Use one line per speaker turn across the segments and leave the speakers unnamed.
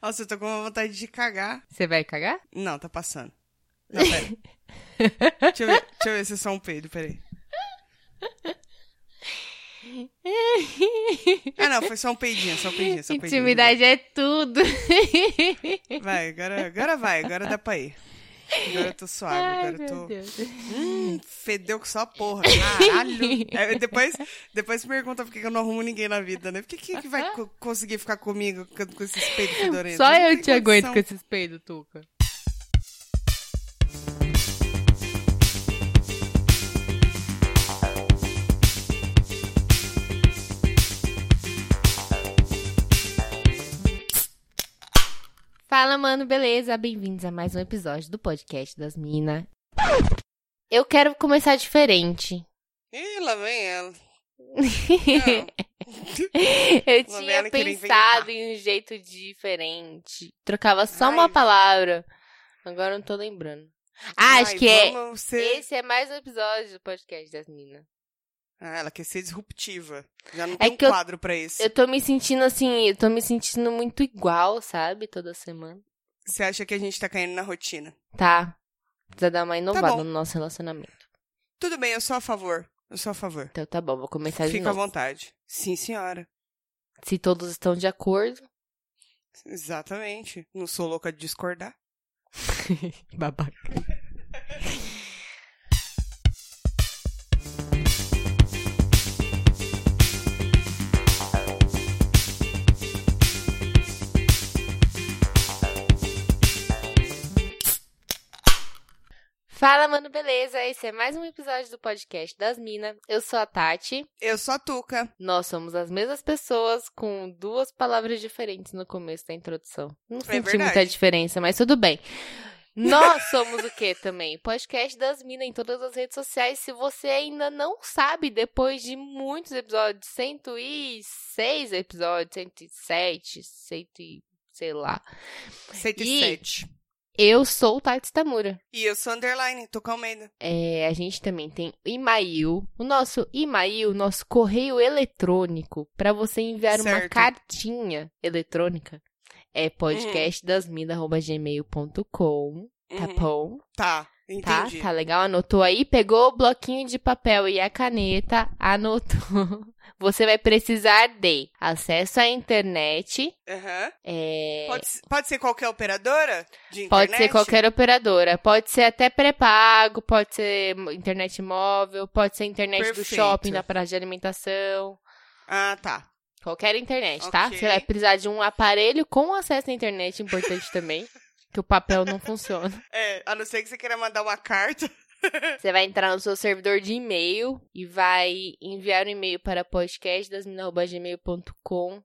Nossa, eu tô com uma vontade de cagar.
Você vai cagar?
Não, tá passando. Não, pera. deixa, eu ver, deixa eu ver se é só um peido, peraí. Ah, não, foi só um peidinho, só um peidinho, só um peidinho.
Intimidade é tudo.
Vai, agora, agora vai, agora dá pra ir. Agora eu tô suave,
Ai,
agora eu tô.
Deus.
Hum, fedeu com só porra. Caralho. É, depois, depois pergunta por que eu não arrumo ninguém na vida, né? Por que, que, que vai co- conseguir ficar comigo com, com esses peidos fedorentos?
Só eu te aguento
condição.
com esses peidos, Tuca. Fala, mano, beleza? Bem-vindos a mais um episódio do podcast das Minas. Eu quero começar diferente.
Ih, lá vem ela.
Eu
Lá
tinha pensado em um jeito diferente. Trocava só uma
Ai.
palavra. Agora eu não tô lembrando. Ah,
Ai,
acho que é.
ser-
Esse é mais um episódio do podcast das minas.
Ah, ela quer ser disruptiva. Já não
É
tem um
eu-
quadro pra isso.
Eu tô me sentindo assim, eu tô me sentindo muito igual, sabe? Toda semana.
Você acha que a gente tá caindo na rotina?
Tá. Precisa dar uma inovada
bom.
no nosso relacionamento.
Tudo bem, eu sou a favor. Eu sou a favor.
Então tá bom, vou começar de
Fica à
novo.
vontade. Sim, senhora.
Se todos estão de acordo.
Exatamente. Não sou louca de discordar.
Babaca. Fala, mano, beleza? Esse é mais um episódio do podcast das Minas. Eu sou a Tati.
Eu sou a Tuca.
Nós somos as mesmas pessoas com duas palavras diferentes no começo da introdução. Não senti
verdade.
muita diferença, mas tudo bem. Nós somos o que também? Podcast das Minas em todas as redes sociais. Se você ainda não sabe, depois de muitos episódios, 106 episódios, 107, 100, e sei lá.
107.
Eu sou o Tati Tamura.
E eu sou underline, Tuca Almeida.
É, a gente também tem e-mail. O nosso e-mail, nosso correio eletrônico, para você enviar uma
Certo.
cartinha eletrônica, é podcastdasmina.gmail.com. Tá
Uhum.
bom?
Tá? Entendi.
Tá legal? Anotou aí? Pegou o bloquinho de papel e a caneta, anotou. Você vai precisar de acesso à internet.
Aham.
É...
Pode, pode ser qualquer operadora de internet?
Pode ser qualquer operadora. Pode ser até pré-pago, pode ser internet móvel, pode ser internet do
Perfeito.
shopping, na praça de alimentação.
Ah, tá.
Qualquer internet, tá?
Ok.
Você vai precisar de um aparelho com acesso à internet, importante também. Que o papel não funciona.
É, a não ser que você queira mandar uma carta.
Você vai entrar no seu servidor de e-mail e vai enviar um e-mail para podcastdasmina.gmail.com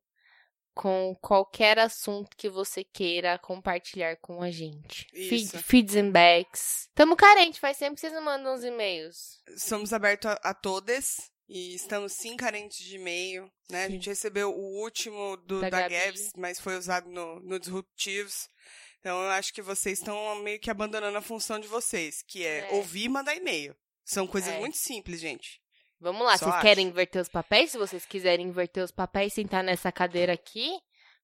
com qualquer assunto que você queira compartilhar com a gente.
Isso.
feeds and backs. Tamo carente, faz tempo que vocês não mandam os e-mails.
Somos abertos a, a todas. E estamos sim carentes de e-mail, né? A gente recebeu o último do,
Da
da. Gabs, mas foi usado no, no Disruptivos. Então eu acho que vocês estão meio que abandonando a função de vocês, que é,
É.
ouvir e mandar e-mail. São coisas
É.
muito simples, gente.
Vamos lá,
Só
vocês
acho.
querem inverter os papéis? Se vocês quiserem inverter os papéis, sentar nessa cadeira aqui,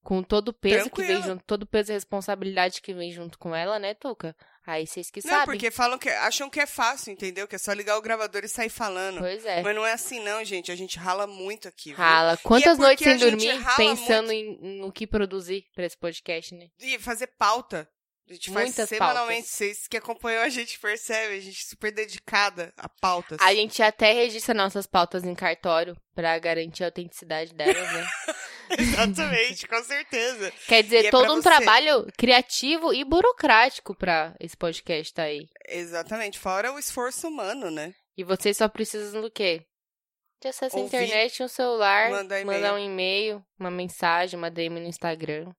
com todo o peso que vem
Tranquilo.
junto, todo o peso e responsabilidade que vem junto com ela, né, Tuca? Aí vocês que
Não,
sabem.
porque falam que acham que é fácil, entendeu? Que é só ligar o gravador e sair falando.
Pois é.
Mas não é assim não, gente. A gente rala muito aqui. viu?
Rala. Quantas
porque
noites sem dormir
rala
pensando em, no que produzir pra esse podcast, né?
E fazer pauta. A gente faz
Muitas
semanalmente.
pautas.
Vocês que acompanham a gente percebem. A gente é super dedicada a pautas.
A gente até registra nossas pautas em cartório pra garantir a autenticidade delas, né?
Exatamente, com certeza.
Quer dizer,
é
todo um
você.
trabalho criativo e burocrático pra esse podcast tá aí.
Exatamente. Fora o esforço humano, né?
E vocês só precisam do quê? De acesso à internet, um celular,
mandar
mandar, um e-mail, uma mensagem, uma DM no Instagram.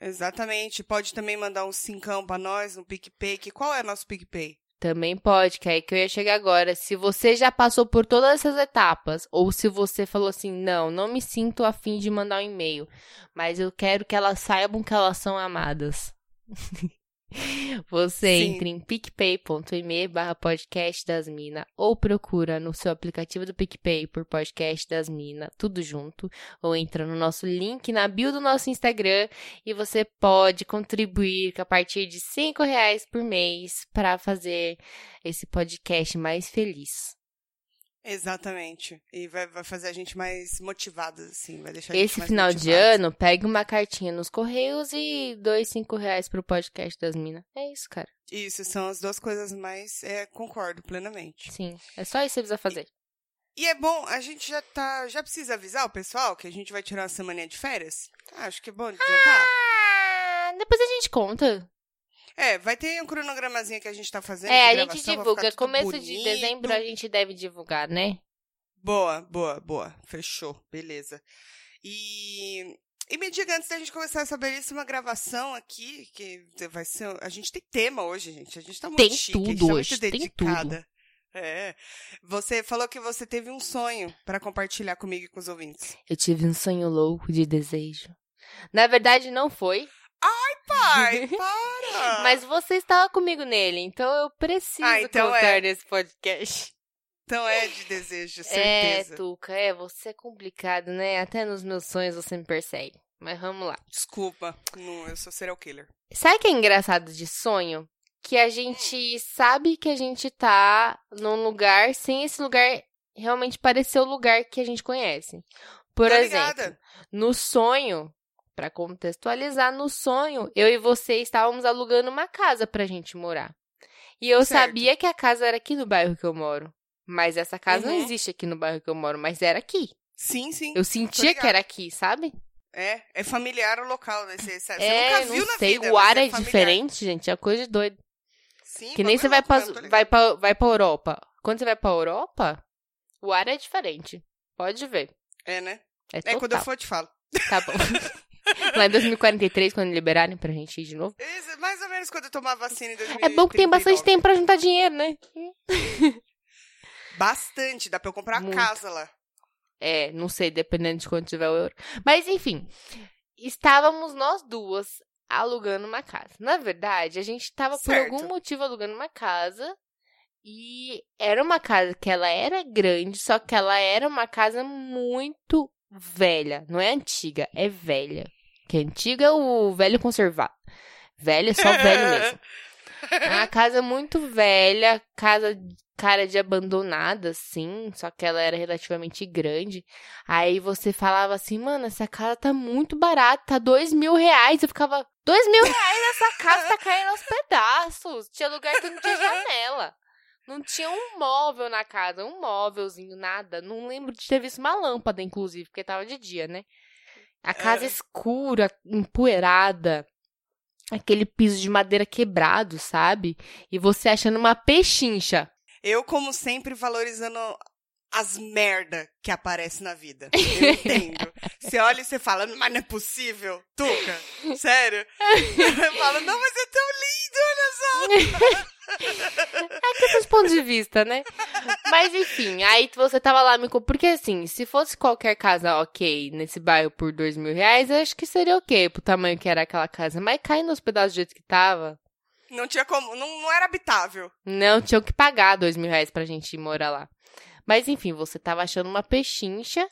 Exatamente. Pode também mandar um cincão pra nós, um PicPay. Que qual é nosso PicPay?
Também pode, que é aí que eu ia chegar agora. Se você já passou por todas essas etapas, ou se você falou assim, não, não me sinto afim de mandar um e-mail, mas eu quero que elas saibam que elas são amadas. Você
Sim.
entra em picpay.me barra podcast das minas ou procura no seu aplicativo do PicPay por podcast das minas, tudo junto, ou entra no nosso link na bio do nosso Instagram e você pode contribuir a partir de 5 reais por mês para fazer esse podcast mais feliz.
Exatamente. E vai, vai fazer a gente mais motivadas, assim. Vai deixar
Esse final de
motivadas.
ano, pegue uma cartinha nos correios e dois, cinco reais pro podcast das minas. É isso, cara.
Isso, são as duas coisas mais. É, concordo plenamente.
Sim, é só isso que você precisa fazer.
E é bom, a gente já tá. Já precisa avisar o pessoal que a gente vai tirar uma semana de férias? Ah, acho que é bom adiantar.
Ah, depois a gente conta.
É, vai ter um cronogramazinho que a gente tá fazendo.
É,
de
a gente divulga.
tudo
Começo de
bonito.
dezembro a gente deve divulgar, né?
Boa, boa, boa. Fechou. Beleza. E. E me diga, antes da gente começar essa belíssima gravação aqui, que vai ser. A gente tem tema hoje, gente. A gente tá muito
Tem
chique, a gente
tudo
tá
hoje,
muito
tem
dedicada. É. Você falou que você teve um sonho pra compartilhar comigo e com os ouvintes.
Eu tive um sonho louco de desejo. Na verdade, não foi,
Pai, para!
mas você estava comigo nele, então eu preciso
Ah, então
colocar
é.
nesse podcast.
Então é de desejo,
É,
certeza.
Tuca, é, você é complicado, né? Até nos meus sonhos você me persegue. Mas vamos lá.
Desculpa, não, eu sou serial killer.
Sabe o que é engraçado de sonho? Que a gente sabe que a gente tá num lugar sem esse lugar realmente parecer o lugar que a gente conhece. Por
Tô
exemplo,
ligada.
no sonho, pra contextualizar, no sonho, eu e você estávamos alugando uma casa pra gente morar. E eu
Certo.
sabia que a casa era aqui no bairro que eu moro. Mas essa casa não
Uhum.
existe aqui no bairro que eu moro, mas era aqui.
Sim, sim.
Eu sentia que era aqui, sabe?
É, é familiar o local, né? Você,
é,
nunca viu
não
na
sei,
vida.
o
mas
ar é,
familiar.
diferente, gente, é coisa de doido.
Sim,
Que nem você vai
louco
pra,
ligado.
vai, pra, vai pra Europa. Quando você vai pra Europa, o ar é diferente. Pode ver.
É, né?
É
É, quando eu for eu te falo.
Tá bom. Lá em 2043, quando liberarem pra gente ir de novo.
Isso, Mais ou menos quando eu tomar a vacina em 2039.
É bom que tem bastante tempo pra juntar dinheiro, né?
Bastante, dá pra eu comprar
Muito.
casa lá.
É, não sei, dependendo de quanto tiver o euro. Mas, enfim. Estávamos nós duas alugando uma casa. Na verdade, a gente tava por algum motivo alugando uma casa. E era uma casa que ela era grande, só que ela era uma casa muito velha. Não é antiga, é velha. Que antiga é o velho conservado. Velho é só velho mesmo. É uma casa muito velha, casa cara de abandonada, assim, só que ela era relativamente grande. Aí você falava assim, mano, essa casa tá muito barata, tá dois mil reais. Eu ficava, dois mil reais nessa casa tá caindo aos pedaços. Tinha lugar que não tinha janela. Não tinha um móvel na casa, um móvelzinho, nada. Não lembro de ter visto uma lâmpada, inclusive, porque tava de dia, né? A casa
É.
escura, empoeirada. Aquele piso de madeira quebrado, sabe? E você achando uma pechincha.
Eu, como sempre, valorizando as merda que aparecem na vida. Eu entendo. Você olha e você fala, mas não é possível. Tuca, sério? Eu falo, não, mas é tão lindo, só.
É questão de ponto de vista, né? Mas enfim, aí você tava lá me. Porque assim, se fosse qualquer casa ok nesse bairro por dois mil reais, eu acho que seria ok pro tamanho que era aquela casa. Mas caindo nos pedaços do jeito que tava,
Não tinha como, não, não era habitável.
não tinham que pagar dois mil reais pra gente ir morar lá. Mas enfim, você tava achando uma pechincha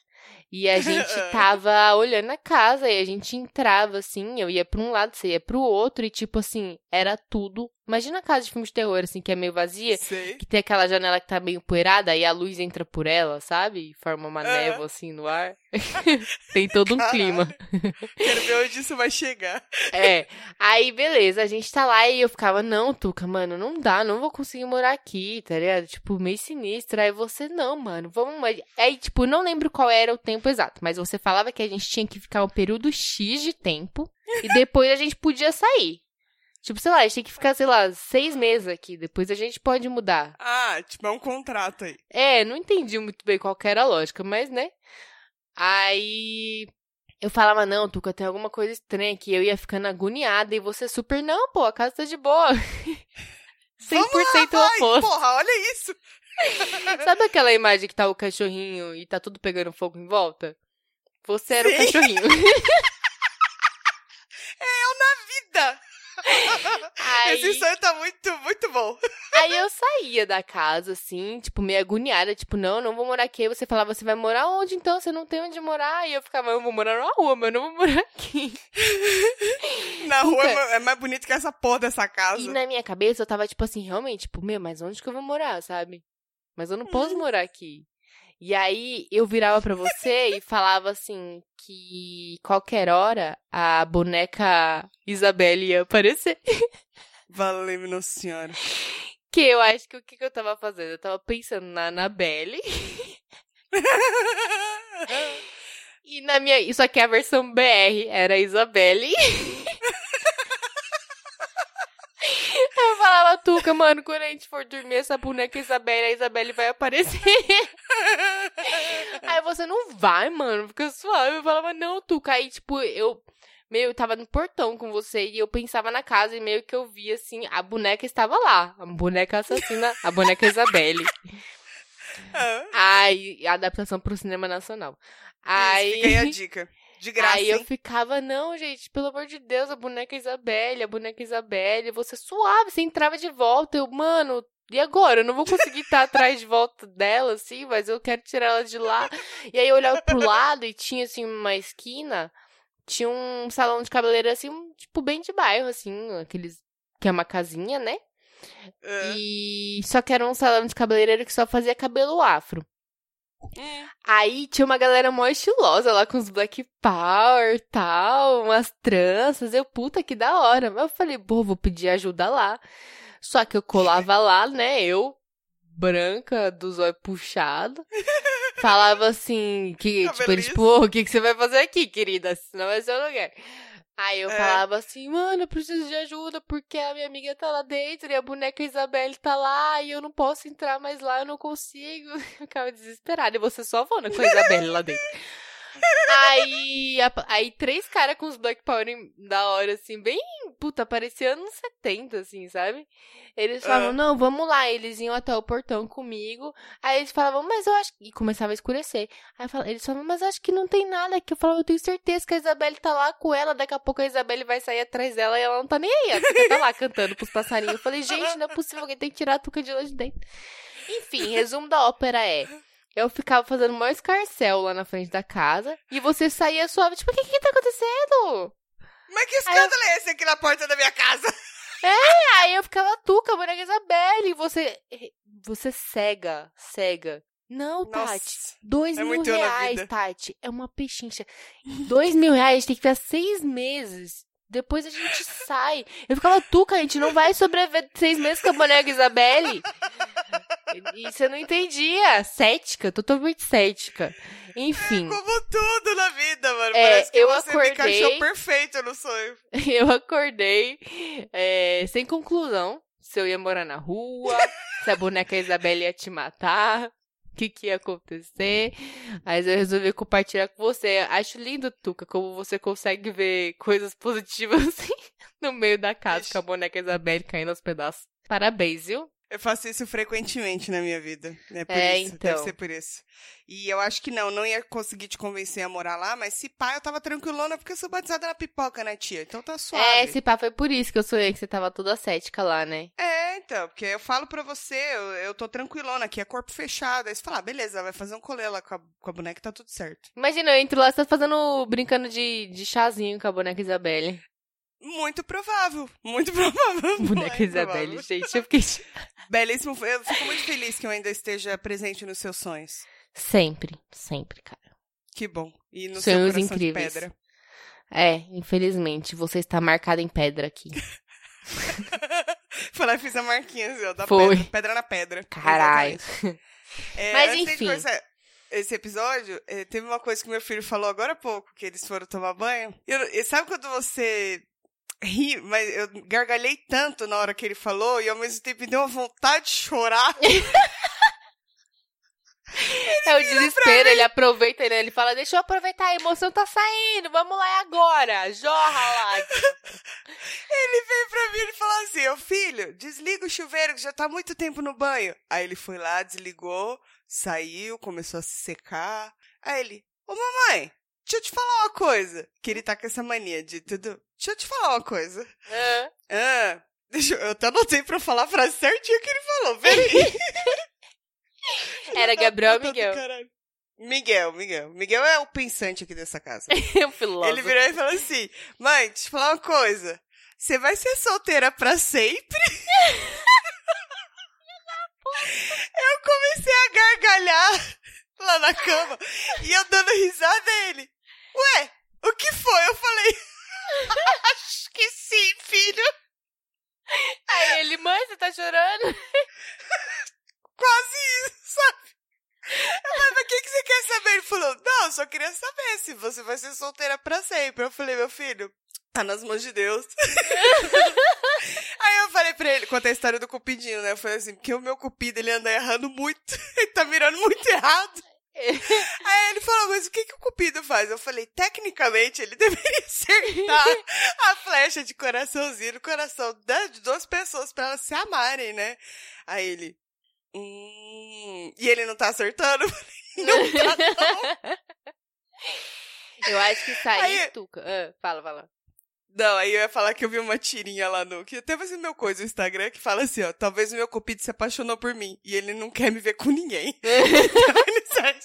e a gente tava olhando a casa e a gente entrava assim, eu ia pra um lado, você ia pro outro e tipo assim, era tudo. Imagina a casa de filme de terror assim que é meio vazia.
Sei.
Que tem aquela janela que tá meio poeirada e a luz entra por ela, sabe? E forma uma névoa assim no ar. tem todo um
Caralho.
clima.
Quero ver onde isso vai chegar.
É. Aí, beleza, a gente tá lá e eu ficava, não, Tuca, mano, não dá, não vou conseguir morar aqui, tá ligado? Tipo, meio sinistro. Aí você, não, mano, vamos. Aí, tipo, não lembro qual era o tempo exato, mas você falava que a gente tinha que ficar um período X de tempo e depois a gente podia sair. Tipo, sei lá, a gente tem que ficar, sei lá, seis meses aqui, depois a gente pode mudar.
Ah, tipo, é um contrato aí.
É, não entendi muito bem qual que era a lógica, mas né. Aí eu falava, não, Tuca, tem alguma coisa estranha aqui. Eu ia ficando agoniada e você super, não, pô, a casa tá de boa. 100% o
Ai,
oposto.
porra, olha isso.
Sabe aquela imagem que tá o cachorrinho e tá tudo pegando fogo em volta? Você era o
Sim.
cachorrinho.
Vida.
Aí,
Esse sonho tá muito, muito bom.
aí eu saía da casa, assim, tipo, meio agoniada, tipo, não, não vou morar aqui. Aí você falava, você vai morar onde então? Você não tem onde morar? E eu ficava, eu vou morar na rua, mas eu não vou morar aqui.
Na rua é ma- é mais bonito que essa porra dessa casa.
E na minha cabeça eu tava, tipo assim, realmente, tipo, meu, mas onde que eu vou morar, sabe? Mas eu não posso morar aqui. E aí eu virava pra você e falava assim que qualquer hora a boneca Isabelle ia aparecer.
Valeu, Nossa Senhora.
Que eu acho que o que, que eu tava fazendo? Eu tava pensando na Anabelle. E na minha. Isso aqui é a versão BR, era a Isabelle. Eu falava, Tuca, mano, quando a gente for dormir, essa boneca Isabelle, a Isabelle vai aparecer. Aí você não vai, mano, fica suave. Eu falava, não, Tuca. Aí, tipo, eu meio tava no portão com você e eu pensava na casa e meio que eu via assim, a boneca estava lá. A boneca assassina, a boneca Isabelle.
Ah,
Ai, a adaptação pro cinema nacional. Aí,
Isso, fica aí a dica. De graça,
aí eu
hein?
ficava, não, gente, pelo amor de Deus, a boneca Isabelle, a boneca Isabelle, você suave, você entrava de volta, eu, mano, e agora? Eu não vou conseguir estar atrás de volta dela, assim, mas eu quero tirar ela de lá. E aí eu olhava pro lado e tinha, assim, uma esquina, tinha um salão de cabeleireiro, assim, tipo, bem de bairro, assim, aqueles, que é uma casinha, né? E só que era um salão de cabeleireiro que só fazia cabelo afro.
Hum.
Aí tinha uma galera mó estilosa lá com os Black Power tal, umas tranças. Eu, puta, que da hora. Mas eu falei, pô, vou pedir ajuda lá. Só que eu colava lá, né? Eu, branca, do zóio puxado. Falava assim, que, tipo, eles,
Cabeliço.
tipo, "Ô, o que, que você vai fazer aqui, querida? Senão vai ser o lugar. Aí eu
É.
falava assim, mano, eu preciso de ajuda porque a minha amiga tá lá dentro e a boneca Isabelle tá lá e eu não posso entrar mais lá, eu não consigo. Eu ficava desesperada e você só voando com a Isabelle lá dentro. Aí, a- aí três caras com os Black Power da hora, assim, bem, puta, parecia anos 70, assim, sabe? Eles falavam,
Ah.
não, vamos lá. Eles iam até o portão comigo. Aí eles falavam, mas eu acho que. E começava a escurecer. Aí falava- eles falavam, mas eu acho que não tem nada aqui. Eu falava, eu tenho certeza que a Isabelle tá lá com ela. Daqui a pouco a Isabelle vai sair atrás dela e ela não tá nem aí. A Tuca tá lá cantando pros passarinhos. Eu falei, gente, não é possível, alguém tem que tirar a Tuca de lá de dentro. Enfim, resumo da ópera é. Eu ficava fazendo o maior escarcel lá na frente da casa. E você saía suave, tipo, o que que tá acontecendo?
Mas que escândalo é esse aqui na porta da minha casa?
Aí eu ficava tuca, boneca Isabelle. E você. Você cega, cega. Não, Tati.
Nossa.
Dois
é
mil
eu
reais. Tati. É uma pechincha. Dois mil reais, a gente tem que ficar seis meses. Depois a gente sai. Eu ficava tuca, a gente não vai sobreviver seis meses com a boneca Isabelle. E você não entendia. Cética, totalmente cética. Enfim.
Como tudo na vida, mano.
É,
Parece que
eu
você
acordei-
me encaixou perfeito no sonho.
Eu acordei é, sem conclusão se eu ia morar na rua, se a boneca Isabelle ia te matar, o que, que ia acontecer. Mas eu resolvi compartilhar com você. Acho lindo, Tuca, como você consegue ver coisas positivas assim, no meio da casa
Ixi.
com a boneca Isabelle caindo aos pedaços. Parabéns, viu?
Eu faço isso frequentemente na minha vida. É por
É,
isso.
então.
Deve ser por isso. E eu acho que não, não ia conseguir te convencer a morar lá, mas se pá, eu tava tranquilona porque eu sou batizada na pipoca, né, tia? Então tá suave.
É, esse papo foi por isso que eu sonhei que você tava toda cética lá, né?
É, então, porque eu falo pra você, eu, eu tô tranquilona aqui, é corpo fechado. Aí você fala, ah, beleza, vai fazer um colê lá com a, com a boneca e tá tudo certo.
Imagina, eu entro lá, você tá fazendo, brincando de, de chazinho com a boneca Isabelle.
Muito provável, muito provável.
Boneca Isabelle, gente, eu fiquei...
Belíssimo, eu fico muito feliz que eu ainda esteja presente nos seus sonhos.
Sempre, sempre, cara.
Que bom. E no
Sonhos
seu
incríveis.
de pedra.
É, infelizmente, você está marcada em pedra aqui.
E fiz a marquinha, assim, ó, da
Foi.
pedra. Pedra na pedra.
Caralho.
É,
Mas enfim.
começar esse episódio, eh, teve uma coisa que meu filho falou agora há pouco, que eles foram tomar banho. E sabe quando você ri, mas eu gargalhei tanto na hora que ele falou e ao mesmo tempo me deu uma vontade de chorar.
É o desespero, ele aproveita, ele, ele fala, deixa eu aproveitar, a emoção tá saindo, vamos lá agora, jorra lá.
Ele veio pra mim e falou assim: Ô filho, desliga o chuveiro que já tá muito tempo no banho. Aí ele foi lá, desligou, saiu, começou a se secar. Aí ele, ô mamãe, deixa eu te falar uma coisa. Que ele tá com essa mania de tudo. Deixa eu te falar uma coisa.
Ah,
Ah, deixa eu, eu até anotei pra falar a frase certinha que ele falou. Peraí.
Era Gabriel Miguel?
Miguel, Miguel. Miguel é o pensante aqui dessa casa.
o filósofo.
Ele virou e falou assim: Mãe, deixa eu falar uma coisa. Você vai ser solteira pra sempre? eu comecei a gargalhar lá na cama e eu dando risada a ele. Ué, o que foi? Eu falei: Acho que sim, filho.
Aí ele, mãe, você tá chorando?
Quase isso, sabe? Eu falei, mas o que, que você quer saber? Ele falou, não, eu só queria saber se você vai ser solteira pra sempre. Eu falei, meu filho, tá nas mãos de Deus. Aí eu falei pra ele, contei a história do cupidinho, né? Eu falei assim, porque o meu cupido, ele anda errando muito, ele tá mirando muito errado. Aí ele falou, mas o que, que o cupido faz? Eu falei, tecnicamente, ele deveria acertar a flecha de coraçãozinho no coração de duas pessoas pra elas se amarem, né? Aí ele, hum... E ele não tá acertando? Eu falei, não tá, não.
Eu acho que isso aí,
Aí-
Tuca. Ah, fala, fala.
Não, aí eu ia falar que eu vi uma tirinha lá no. Que até vai ser meu coisa no Instagram que fala assim, ó. Talvez o meu cupido se apaixonou por mim. E ele não quer me ver com ninguém. então ele?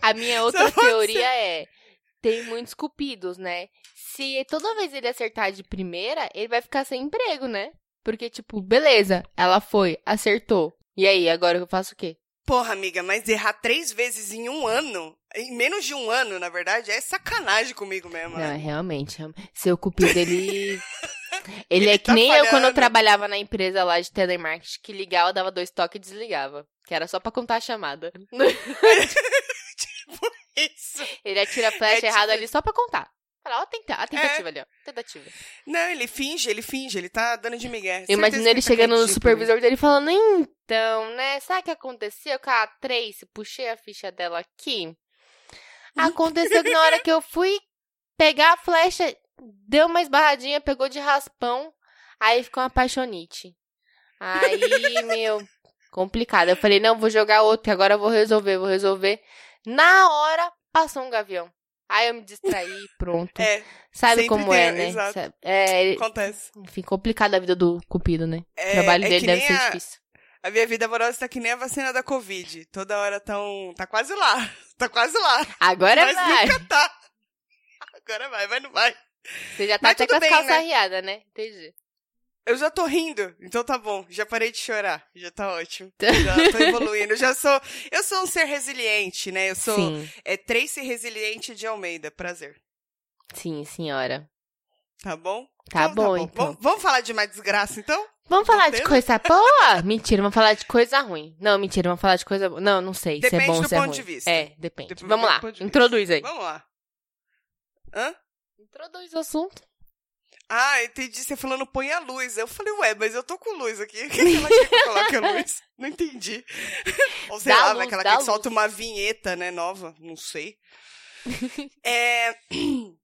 A minha outra teoria é: tem muitos cupidos, né? Se toda vez ele acertar de primeira, ele vai ficar sem emprego, né? Porque, tipo, beleza, ela foi, acertou. E aí, agora eu faço o quê?
Porra, amiga, mas errar três vezes em um ano, em menos de um ano, na verdade, é sacanagem comigo mesmo,
Não, é
né?
realmente. real- Seu cupido, ele. Ele,
Ele
é que
tá
nem eu quando eu
falhando.
trabalhava na empresa lá de telemarketing, que ligava, dava dois toques e desligava. Que era só pra contar a chamada.
Isso.
Ele atira a flecha
É tipo-
errada ali só pra contar. Fala, ó, a tenta- a tentativa ali, ó. Tentativa.
Não, ele finge, ele finge, ele tá dando de migué.
Eu imagino ele
tá
chegando no supervisor dele falando, então, né? Sabe o que aconteceu com a Tracy? Puxei a ficha dela aqui. Aconteceu que na hora que eu fui pegar a flecha, deu uma esbarradinha, pegou de raspão, aí ficou uma apaixonite. Aí, meu, complicado. Eu falei, não, vou jogar outro, que agora eu vou resolver, vou resolver. Na hora, passou um gavião. Aí eu me distraí, pronto.
É,
Sabe como
tem,
é, né?
exato.
É,
acontece.
enfim, complicada a vida do Cupido, né?
É,
O trabalho
é
dele deve ser
a-
difícil.
A minha vida amorosa tá que nem a vacina da Covid. Toda hora tão. Tá quase lá. Tá quase lá.
Agora
mas
vai.
nunca tá. Agora vai, mas não vai.
Você já tá
Mas
até com as calças
né?
arriadas, né? Entendi.
Eu já tô rindo, então tá bom. Já parei de chorar. Já tá ótimo. Já tô evoluindo. Eu já sou. Eu sou um ser resiliente, né? Eu sou.
Sim,
É Tracy Resiliente de Almeida. Prazer.
sim, senhora.
Tá bom?
Tá
Então
bom, então.
Vamos, vamos falar de mais desgraça, então?
Vamos falar de
Entendo.
coisa boa? Mentira, vamos falar de coisa ruim. Não, mentira, vamos falar de coisa boa. Não, não sei se é
Depende
bom ou
do
se é
ponto
ruim.
de vista.
É, depende.
Depende
vamos
do
lá,
ponto de
introduz aí.
Vamos lá. Hã?
Introduz o assunto.
Ah, entendi. Você falando põe a luz. Eu falei, ué, mas eu tô com luz aqui. O que que ela quer que coloque a luz? Não entendi. Ou sei
Dá
lá,
luz,
vai que
luz.
solta uma vinheta, né, nova. Não sei. É,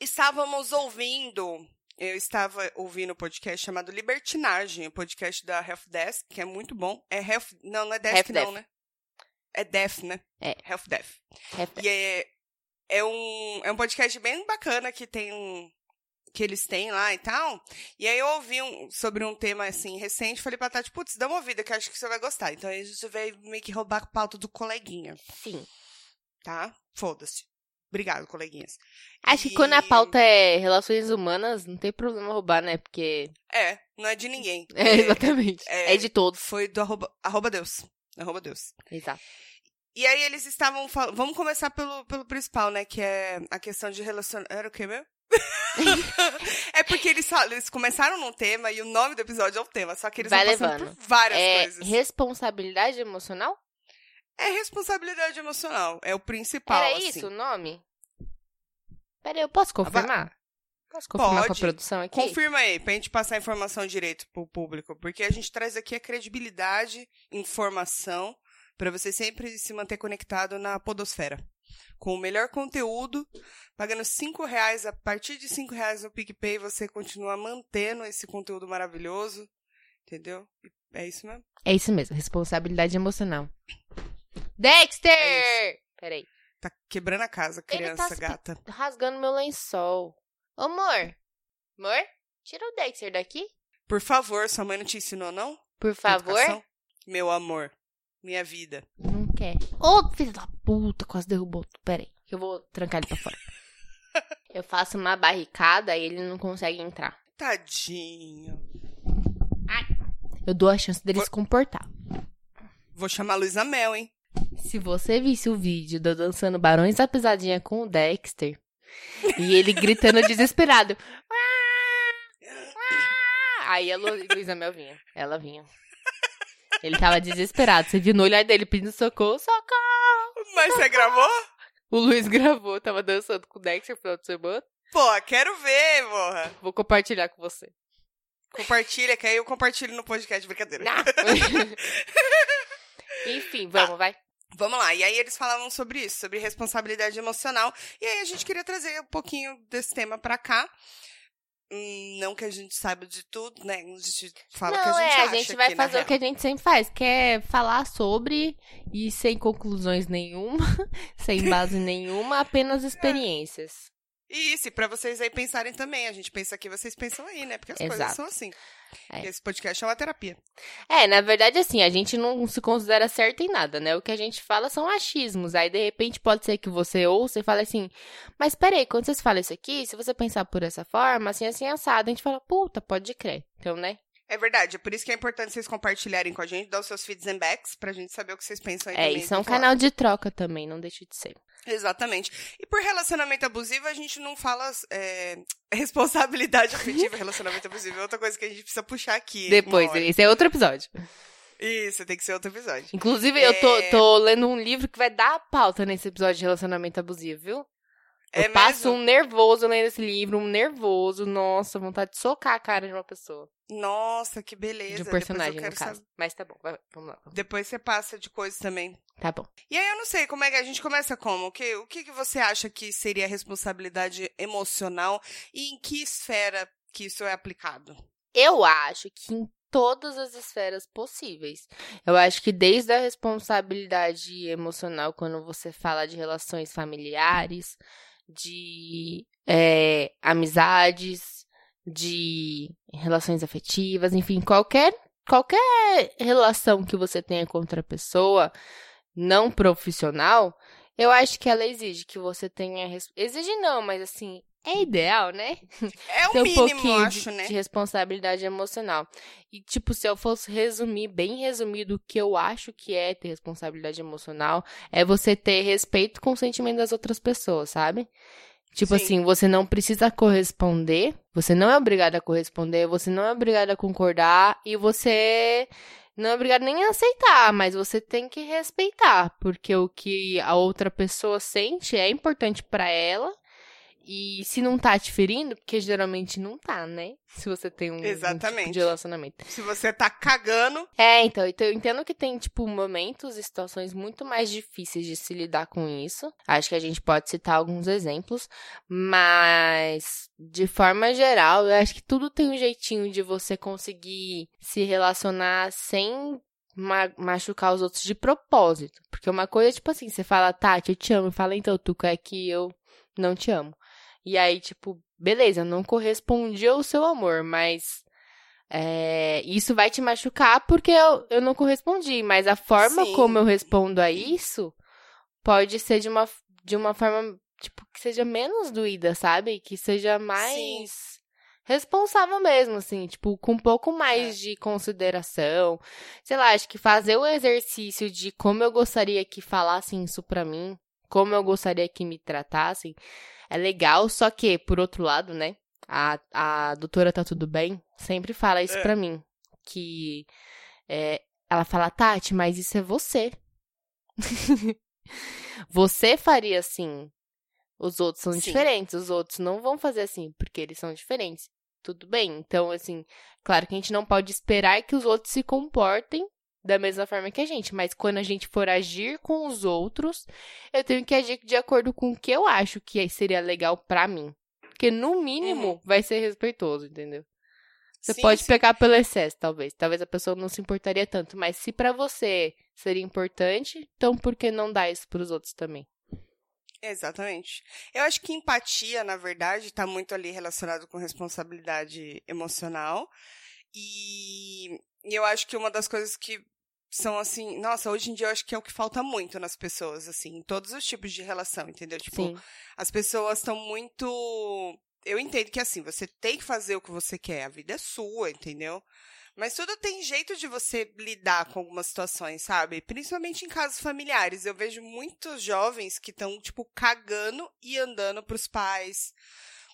Estávamos ouvindo... Eu estava ouvindo um podcast chamado Libertinagem, o podcast da Health Desk, que é muito bom. É Health... Não, não é Desk
Health
não,
Desk.
né? É Def, né?
É.
Health Def.
É,
E é, é, um, é um podcast bem bacana que tem um. Que eles têm lá e tal. E aí eu ouvi um, sobre um tema assim recente, falei pra Tati, putz, dá uma ouvida que eu acho que você vai gostar. Então aí a gente vai meio que roubar a pauta do coleguinha,
sim.
tá? Foda-se. Obrigado, coleguinhas.
Acho que
E-
quando a pauta é relações humanas, não tem problema roubar, né? Porque.
É, não é de ninguém.
É, exatamente.
é-
É de todos.
Foi do arroba, arroba Deus. Arroba Deus.
Exato.
E aí eles estavam falando. Vamos começar pelo, pelo principal, né? Que é a questão de relacionamento. Era o quê mesmo? é porque eles, falam- eles começaram num tema e o nome do episódio é o tema, só que eles
Vai
vão
levando.
por várias
É
coisas.
responsabilidade emocional?
É responsabilidade emocional, é o principal.
Era
assim.
isso o nome? Pera aí, eu posso confirmar? Posso confirmar com a
Pode.
produção aqui?
Confirma aí, pra gente passar a informação direito pro público, porque a gente traz aqui a credibilidade, informação, pra você sempre se manter conectado na podosfera. Com o melhor conteúdo, pagando cinco reais, a partir de cinco reais no PicPay, você continua mantendo esse conteúdo maravilhoso, entendeu? É isso mesmo?
É isso mesmo, responsabilidade emocional. Dexter!
É
Peraí.
Tá quebrando a casa,
Ele
criança
tá se-
gata.
Rasgando meu lençol. Ô, amor. Amor? Tira o Dexter daqui,
Por favor, sua mãe não te ensinou, não?
por favor.
Educação? Meu amor. Minha vida.
Não quer. Ô, filho da puta, quase derrubou. Pera aí, eu vou trancar ele pra fora. eu faço uma barricada e ele não consegue entrar.
Tadinho.
Eu dou a chance dele
Vou-
se comportar.
Vou chamar a Luísa Mel, hein?
Se você visse o vídeo de eu dançando Barões da Pisadinha com o Dexter e ele gritando desesperado. Aí a Lu- Luísa Mel vinha. Ela vinha. Ele tava desesperado. Você viu no olhar dele pedindo socorro, socorro.
Mas você gravou?
O Luiz gravou, tava dançando com o Dexter no final de semana.
Pô, quero ver, porra.
Vou compartilhar com você.
Compartilha, que aí eu compartilho no podcast, brincadeira.
Enfim, vamos, vai.
Vamos lá, e aí eles falavam sobre isso, sobre responsabilidade emocional, e aí a gente queria trazer um pouquinho desse tema pra cá. Não que a gente saiba de tudo, né? A gente fala o que a
Não,
gente
é,
acha
a gente vai fazer o que a gente sempre faz, que é falar sobre e sem conclusões nenhuma, sem base nenhuma, apenas experiências.
Isso, e pra vocês aí pensarem também. A gente pensa aqui, vocês pensam aí, né? Porque as coisas
Exato.
são assim.
É.
Esse podcast é uma terapia.
É, na verdade, assim, a gente não se considera certo em nada, né? O que a gente fala são achismos. Aí, de repente, pode ser que você ouça e fale assim, mas peraí, quando vocês falam isso aqui, se você pensar por essa forma, assim, assim, assado, a gente fala, puta, pode crer. Então, né?
É verdade, é por isso que é importante vocês compartilharem com a gente, dar os seus feeds and backs, pra gente saber o que vocês pensam aí
É, isso é um canal de troca também, não deixe de ser.
Exatamente. E por relacionamento abusivo, a gente não fala é, responsabilidade afetiva, relacionamento abusivo. É outra coisa que a gente precisa puxar aqui.
Depois, esse é outro episódio.
Isso, tem que ser outro episódio.
Inclusive, eu tô,
É.
tô lendo um livro que vai dar a pauta nesse episódio de relacionamento abusivo, viu? Eu
É
passo
mesmo?
um nervoso lendo esse livro, um nervoso, nossa, vontade de socar a cara de uma pessoa.
Nossa, que beleza.
de um
eu
personagem, no caso.
saber.
Mas tá bom, vai, vamos lá.
Depois você passa de coisas também.
Tá bom.
E aí eu não sei como é que a gente começa como? O que, o que, que você acha que seria responsabilidade emocional e em que esfera que isso é aplicado?
Eu acho que em todas as esferas possíveis. Eu acho que desde a responsabilidade emocional, quando você fala de relações familiares, de é, amizades, de relações afetivas, enfim, qualquer, qualquer relação que você tenha com outra pessoa não profissional, eu acho que ela exige que você tenha. Exige não, mas assim, é ideal, né?
É o
ter um
mínimo,
pouquinho
eu
de,
acho, né?
de responsabilidade emocional. E, tipo, se eu fosse resumir, bem resumido, o que eu acho que é ter responsabilidade emocional, é você ter respeito com o sentimento das outras pessoas, sabe? Tipo
Sim.
assim, você não precisa corresponder, você não é obrigado a corresponder, você não é obrigado a concordar e você não é obrigado nem a aceitar, mas você tem que respeitar, porque o que a outra pessoa sente é importante pra ela. E se não tá te ferindo, porque geralmente não tá, né? Se você tem um, um tipo
Exatamente.
de relacionamento.
Se você tá cagando,
É, então, então eu entendo que tem, tipo, momentos e situações muito mais difíceis de se lidar com isso. Acho que a gente pode citar alguns exemplos, mas de forma geral, eu acho que tudo tem um jeitinho de você conseguir se relacionar sem ma- machucar os outros de propósito. Porque uma coisa é tipo assim, você fala, Tati, eu te amo, e fala, então, tu quer que eu não te amo. E aí, tipo, beleza, eu não correspondi ao seu amor, mas é, isso vai te machucar porque eu, eu não correspondi. Mas a forma
Sim.
como eu respondo a isso pode ser de uma, de uma forma, tipo, que seja menos doída, sabe? Que seja mais responsável mesmo, assim, tipo, com um pouco mais
É.
de consideração. Sei lá, acho que fazer o exercício de como eu gostaria que falassem isso pra mim, como eu gostaria que me tratassem, é legal, só que, por outro lado, né, a, a doutora Tá Tudo Bem sempre fala isso
É.
pra mim, que é, ela fala, Tati, mas isso é você. você faria assim. Os outros são
Sim.
diferentes, os outros não vão fazer assim, porque eles são diferentes. Tudo bem. Então, assim, claro que a gente não pode esperar que os outros se comportem da mesma forma que a gente, mas quando a gente for agir com os outros, eu tenho que agir de acordo com o que eu acho que seria legal pra mim. Porque no mínimo
Uhum.
vai ser respeitoso, entendeu? Você
Sim,
pode
sim.
pecar pelo excesso, talvez. Talvez a pessoa não se importaria tanto, mas se pra você seria importante, então por que não dar isso pros outros também?
Exatamente. Eu acho que empatia, na verdade, está muito ali relacionado com responsabilidade emocional. E eu acho que uma das coisas que são assim, nossa, hoje em dia eu acho que é o que falta muito nas pessoas, assim, em todos os tipos de relação, entendeu? Tipo,
Sim.
as pessoas estão muito. Eu entendo que assim, você tem que fazer o que você quer, a vida é sua, entendeu? Mas tudo tem jeito de você lidar com algumas situações, sabe? Principalmente em casos familiares. Eu vejo muitos jovens que estão, tipo, cagando e andando pros pais,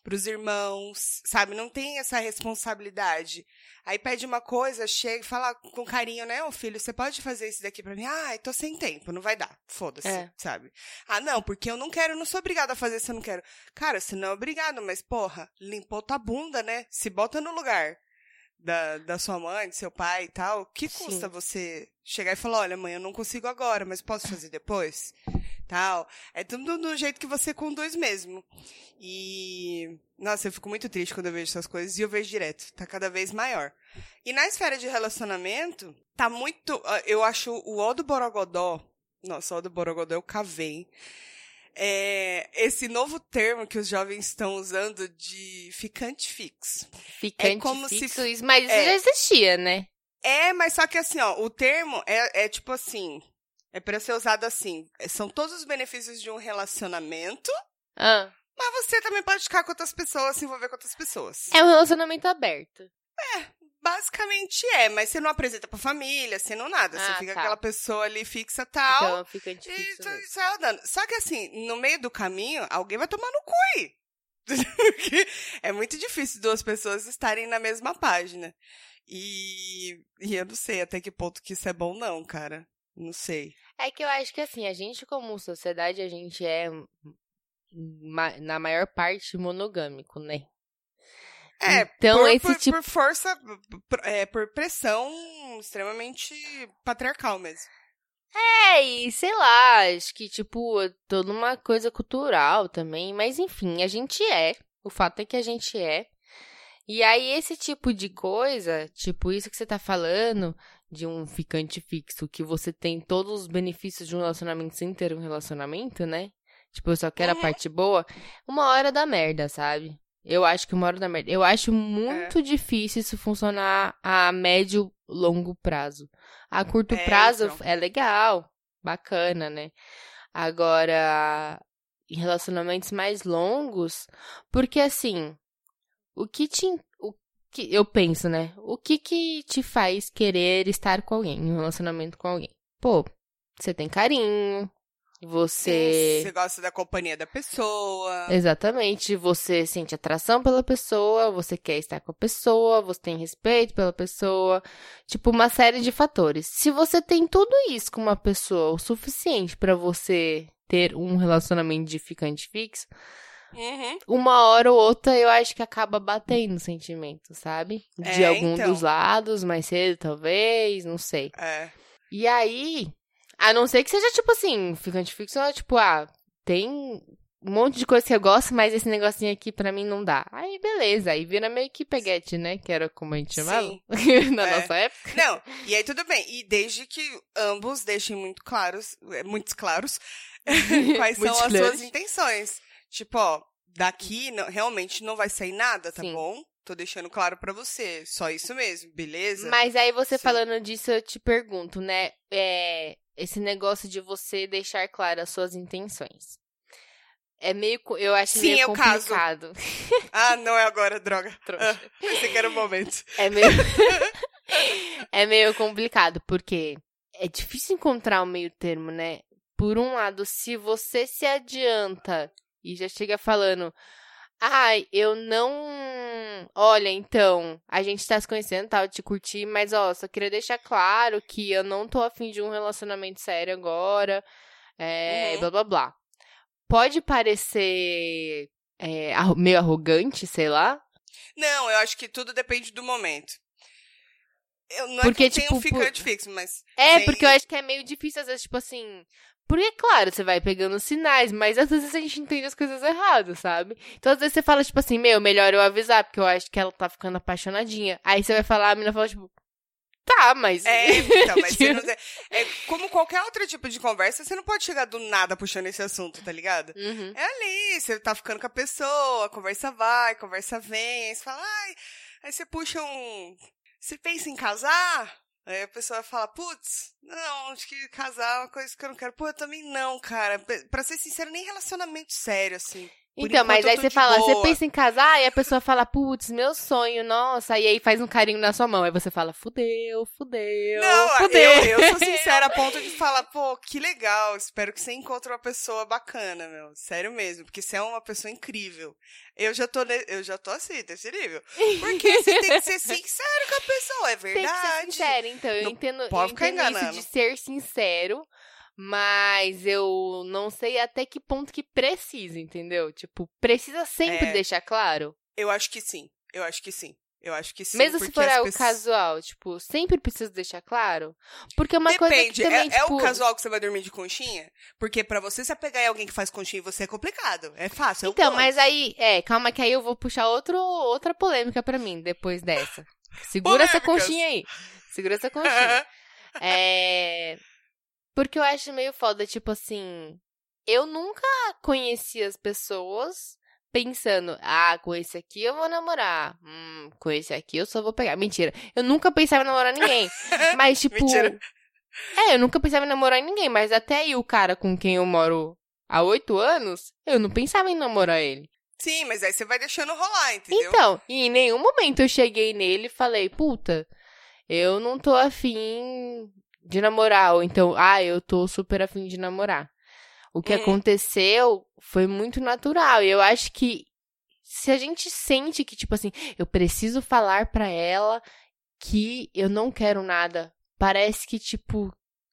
pros irmãos, sabe? Não tem essa responsabilidade. Aí pede uma coisa, chega e fala com carinho, né? Ô filho, você pode fazer isso daqui pra mim? Ai, tô sem tempo, não vai dar. Foda-se,
É.
sabe? Ah, não, porque eu não quero, eu não sou obrigada a fazer se eu não quero. Cara, você não é obrigado, mas porra, limpou tua bunda, né? Se bota no lugar da, da sua mãe, do seu pai e tal. Que
Sim.
custa você chegar e falar, olha, mãe, eu não consigo agora, mas posso fazer depois? Tal. É tudo do jeito que você conduz mesmo. E. Nossa, eu fico muito triste quando eu vejo essas coisas e eu vejo direto. Tá cada vez maior. E na esfera de relacionamento, tá muito. Eu acho o O do Borogodó. Nossa, o O do Borogodó eu cavei. É, esse novo termo que os jovens estão usando de ficante fixo.
Ficante
como se
fixo,
f-
isso, mas isso
é.
já existia, né?
É, mas só que assim, ó, o termo é, é tipo assim. É pra ser usado assim. São todos os benefícios de um relacionamento,
Ah,
mas você também pode ficar com outras pessoas, se envolver com outras pessoas.
é um relacionamento aberto.
Basicamente é, mas você não apresenta pra família, você não nada. Você
Ah,
fica
tá.
aquela pessoa ali fixa tal.
Então, ficante
e
fixo
tu-
mesmo.
sai andando. Só que assim, no meio do caminho, alguém vai tomar no cu aí. É muito difícil duas pessoas estarem na mesma página. E, e eu não sei até que ponto que isso é bom, não, cara. Não sei.
É que eu acho que assim, a gente como sociedade, a gente é na maior parte monogâmico, né?
É,
Então,
por,
esse
por,
tipo-
por força, por, é, por pressão extremamente patriarcal mesmo.
É, e sei lá, acho que, tipo, toda uma coisa cultural também, mas enfim, a gente é. O fato é que a gente é. E aí, esse tipo de coisa, tipo, isso que você tá falando, de um ficante fixo, que você tem todos os benefícios de um relacionamento sem ter um relacionamento, né? Tipo, eu só quero
Uhum.
a parte boa, uma hora da merda, sabe? Eu acho que uma hora da merda. Eu acho
É.
muito difícil isso funcionar a médio, longo prazo. A curto
É,
prazo
então.
é legal, bacana, né? Agora, em relacionamentos mais longos, porque assim, o que te. O que, eu penso, né? O que que te faz querer estar com alguém, em um relacionamento com alguém? Pô, você tem carinho, você.
Você gosta da companhia da pessoa.
Exatamente, você sente atração pela pessoa, você quer estar com a pessoa, você tem respeito pela pessoa, tipo uma série de fatores. Se você tem tudo isso com uma pessoa o suficiente pra você ter um relacionamento de ficante fixo,
Uhum.
uma hora ou outra eu acho que acaba batendo o sentimento, sabe? De
É,
algum
então.
dos lados, mais cedo talvez, não sei.
É.
E aí, a não ser que seja tipo assim, ficante fixo, é tipo, ah, tem um monte de coisa que eu gosto, mas esse negocinho aqui pra mim não dá. Aí beleza, aí vira meio que peguete, né? Que era como a gente chamava
Sim.
na
É.
nossa época.
Não, e aí tudo bem. E desde que ambos deixem muito claros, é, muitos claros, quais são as suas intenções. Tipo, ó, daqui não- realmente não vai sair nada, tá
Sim.
bom? Tô deixando claro pra você. Só isso mesmo, beleza?
Mas aí você
Sim.
falando disso, eu te pergunto, né? É, esse negócio de você deixar claras as suas intenções. É meio. Eu acho
Sim,
meio
é o caso.
complicado.
Ah, não é agora, droga.
Trouxa.
Ah, pensei que era o momento.
É meio. é meio complicado, porque é difícil encontrar o meio termo, né? Por um lado, se você se adianta e já chega falando. Ai, eu não. Olha, então, a gente tá se conhecendo, tal, eu te curti, mas ó, só queria deixar claro que eu não tô afim de um relacionamento sério agora. É,
Uhum.
blá blá blá. Pode parecer é, meio arrogante, sei lá.
Não, eu acho que tudo depende do momento. Eu, não
Porque,
é que eu tenho um
tipo,
ficante fixo, mas
É,
Tem-
porque eu acho que é meio difícil, às vezes, tipo assim. Porque, claro, você vai pegando sinais, mas às vezes a gente entende as coisas erradas, sabe? Então, às vezes você fala, tipo assim, meu, melhor eu avisar, porque eu acho que ela tá ficando apaixonadinha. Aí você vai falar, a menina fala, tipo, tá, mas.
É, então, mas você não, é como qualquer outro tipo de conversa, você não pode chegar do nada puxando esse assunto, tá ligado?
Uhum.
É ali, você tá ficando com a pessoa, a conversa vai, a conversa vem, aí você fala, ai, aí você puxa um. Você pensa em casar? Aí a pessoa fala, putz, não, acho que casar é uma coisa que eu não quero. Pô, eu também não, cara. Pra ser sincero, nem relacionamento sério, assim.
Então, mas
eu
aí você fala, você
boa.
pensa em casar, e a pessoa fala, putz, meu sonho, nossa, e aí faz um carinho na sua mão. Aí você fala, fudeu, fudeu,
Não,
fudeu.
eu, eu sou sincera a ponto de falar, pô, que legal, espero que você encontre uma pessoa bacana, meu. Sério mesmo, porque você é uma pessoa incrível. Eu já tô, eu já tô assim, desse nível. Porque você tem que ser sincero com a pessoa, é
Tem que ser
verdade.
sincero, então. Eu
Não
entendo, eu
pode ficar
entendo isso
enganando.
de ser sincero, mas eu não sei até que ponto que precisa, entendeu? Tipo, precisa sempre
É.
deixar claro.
Eu acho que sim, eu acho que sim. Eu acho que sim.
Mesmo se for algo
pessoas-
casual, tipo, sempre precisa deixar claro. Porque é uma coisa
Depende,
que também,
é, é
tipo...
o casual que você vai dormir de conchinha? Porque pra você se apegar em alguém que faz conchinha você é complicado. É fácil, é
Então,
ponto.
mas aí, é, calma que aí eu vou puxar outro, outra polêmica pra mim depois dessa. Segura essa conchinha aí. Segura essa conchinha. É. Porque eu acho meio foda, tipo assim. Eu nunca conheci as pessoas pensando, ah, com esse aqui eu vou namorar. Hum, com esse aqui eu só vou pegar. Mentira. Eu nunca pensava em namorar ninguém. Mas, tipo.
Mentira.
É, eu nunca pensava em namorar ninguém, mas até aí o cara com quem eu moro há oito anos, eu não pensava em namorar ele.
Sim, mas aí você vai deixando rolar, entendeu?
Então, e em nenhum momento eu cheguei nele e falei, puta, eu não tô afim de namorar. Ou então, ah, eu tô super afim de namorar. O que
Uhum.
aconteceu foi muito natural. E eu acho que se a gente sente que, tipo assim, eu preciso falar pra ela que eu não quero nada, parece que, tipo,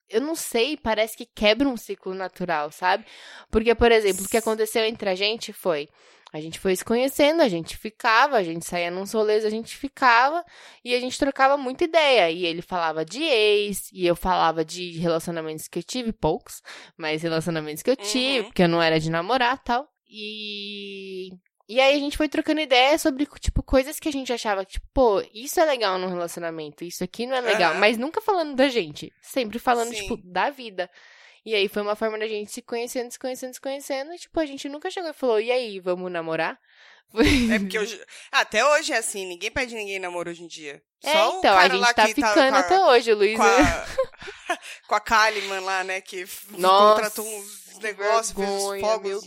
eu não sei, parece que quebra um ciclo natural, sabe? Porque, por exemplo, o que aconteceu entre a gente foi. A gente foi se conhecendo, a gente ficava, a gente saía num rolês, a gente ficava e a gente trocava muita ideia. E ele falava de ex, e eu falava de relacionamentos que eu tive, poucos, mas relacionamentos que eu tive,
Uhum.
porque eu não era de namorar e tal. E. E aí a gente foi trocando ideia sobre, tipo, coisas que a gente achava que, tipo, pô, isso é legal num relacionamento, isso aqui não é legal.
Aham.
Mas nunca falando da gente. Sempre falando,
Sim.
tipo, da vida. E aí foi uma forma da gente se conhecendo, se conhecendo, se conhecendo. E, tipo, a gente nunca chegou e falou, e aí, vamos namorar?
É porque hoje. Até hoje é assim, ninguém pede ninguém namoro hoje em dia.
É,
Só o
então, a gente
lá
tá
que
ficando
com a,
até hoje, Luiz.
com a, com a Kalimann lá, né? Que
Nossa,
contratou uns negócios, fez os
vergonha,
fogos.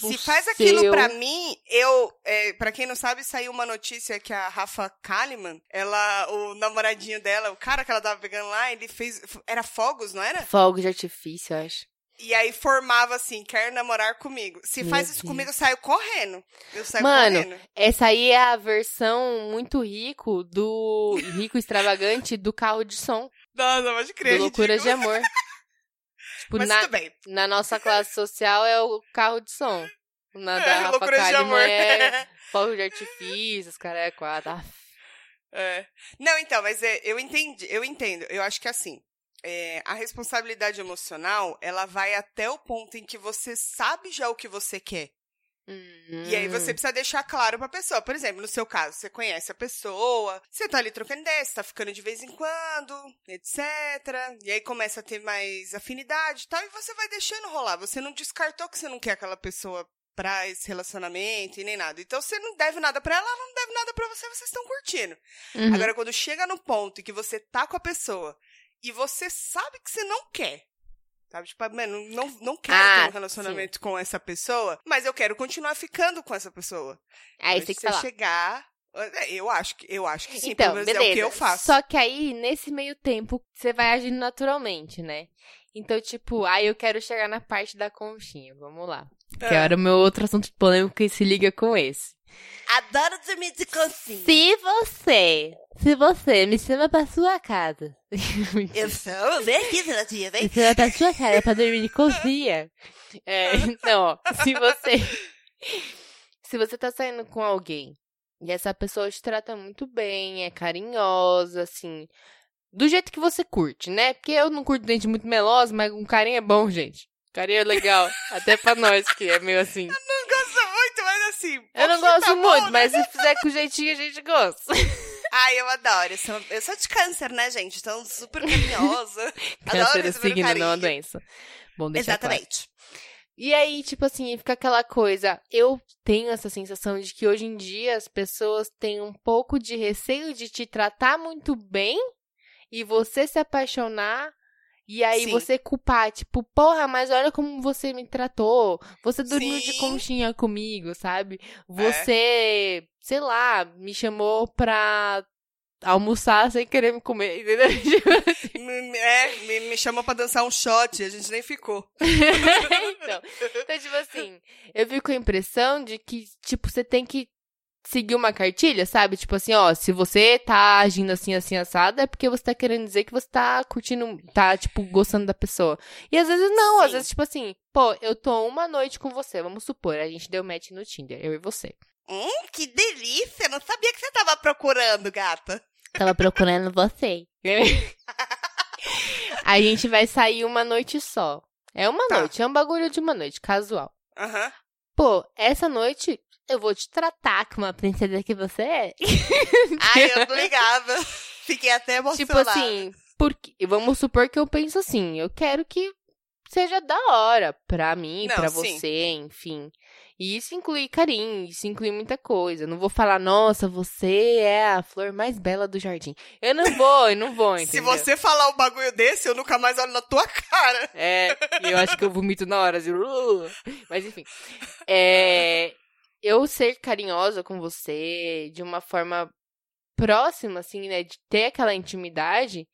Se faz aquilo
céu.
pra mim, eu. É, pra quem não sabe, saiu uma notícia que a Rafa Kalimann, ela, o namoradinho dela, o cara que ela tava pegando lá, ele fez. Era fogos, não era?
Fogo de artifício, eu acho.
E aí formava assim, quer namorar comigo. Se
Meu
faz isso
Deus.
comigo, eu saio correndo. Eu saio
Mano,
correndo.
Essa aí é a versão muito rico do. rico extravagante do carro de som.
Nossa, pode crer.
do Loucuras de. Amor. Tipo,
Mas
na,
tudo bem.
na nossa classe social é o carro de som. Na da
É,
Rafa
loucuras de amor.
é fogo de artifício, os caras é quatro. Ah,
É. Não, então, mas é, eu entendi, eu entendo. Eu acho que assim, é, a responsabilidade emocional, ela vai até o ponto em que você sabe já o que você quer. E aí
hum.
você precisa deixar claro pra pessoa. Por exemplo, no seu caso, você conhece a pessoa, você tá ali trocando ideia, você tá ficando de vez em quando, etc. E aí começa a ter mais afinidade e tal, e você vai deixando rolar. Você não descartou que você não quer aquela pessoa pra esse relacionamento e nem nada. Então você não deve nada pra ela, ela não deve nada pra você, vocês estão curtindo.
Uhum.
Agora, quando chega no ponto em que você tá com a pessoa e você sabe que você não quer. Sabe? Tipo, mano, não, não quero
Ah,
ter um relacionamento com essa pessoa, mas eu quero continuar ficando com essa pessoa.
Aí
Antes
você tem que
de
falar.
chegar. é, Eu acho que, eu acho que sim,
então,
pelo menos
beleza.
é o que eu faço.
Só que aí, nesse meio tempo, você vai agindo naturalmente, né? Então, tipo, aí eu quero chegar na parte da conchinha. Vamos lá. Que
Ah.
era o meu outro assunto polêmico que se liga com esse.
Adoro dormir de conchinha.
Se você, se você me chama pra sua casa.
Eu sou, vem aqui, Renatinha, vem.
Me chama pra sua casa pra dormir de cozinha. É, então, ó, se você. Se você tá saindo com alguém e essa pessoa te trata muito bem, é carinhosa, assim. Do jeito que você curte, né? Porque eu não curto dente muito meloso, mas um carinho é bom, gente. Carinho é legal. Até pra nós, que é meio assim.
Não muito, mas assim.
Eu não gosto
tá bom,
muito,
né?
mas se fizer com jeitinho, a gente gosta.
Ai, eu adoro. Eu sou, eu sou de câncer, né, gente? Então, super carinhosa. adoro
Câncer é signo,
carinho.
não a doença. Bom, claro.
Exatamente.
E aí, tipo assim, fica aquela coisa. Eu tenho essa sensação de que hoje em dia as pessoas têm um pouco de receio de te tratar muito bem e você se apaixonar. E aí
Sim.
você culpar, tipo, porra, mas olha como você me tratou. Você dormiu de
Sim. É.
conchinha comigo, sabe? Você, sei lá, me chamou pra almoçar sem querer me comer, entendeu? Tipo assim.
Me- É, me, me chamou pra dançar um shot e a gente nem ficou.
então, então, tipo assim, eu fico com a impressão de que, tipo, você tem que seguir uma cartilha, sabe? Tipo assim, ó, se você tá agindo assim, assim, assado, é porque você tá querendo dizer que você tá curtindo, tá, tipo, gostando da pessoa. E às vezes não, às
Sim.
vezes, tipo assim, pô, eu tô uma noite com você, vamos supor, a gente deu match no Tinder, eu e você.
Hum, que delícia! Não sabia que você tava procurando, gata.
Tava procurando você. a gente vai sair uma noite só. É uma
Tá.
noite, é um bagulho de uma noite, casual.
Aham.
Pô, essa noite eu vou te tratar como a princesa que você é.
Ai, eu tô ligada. Fiquei até
tipo
emocionada.
assim, porque vamos supor que eu penso assim, eu quero que seja da hora pra mim,
Não,
pra
sim.
você, enfim. E isso inclui carinho, isso inclui muita coisa. Eu não vou falar, nossa, você é a flor mais bela do jardim. Eu não vou, eu não vou,
Se
entendeu?
você falar um bagulho desse, eu nunca mais olho na tua cara.
É, e eu acho que eu vomito na hora, assim, "Uh". mas enfim. É, eu ser carinhosa com você de uma forma próxima, assim, né, de ter aquela intimidade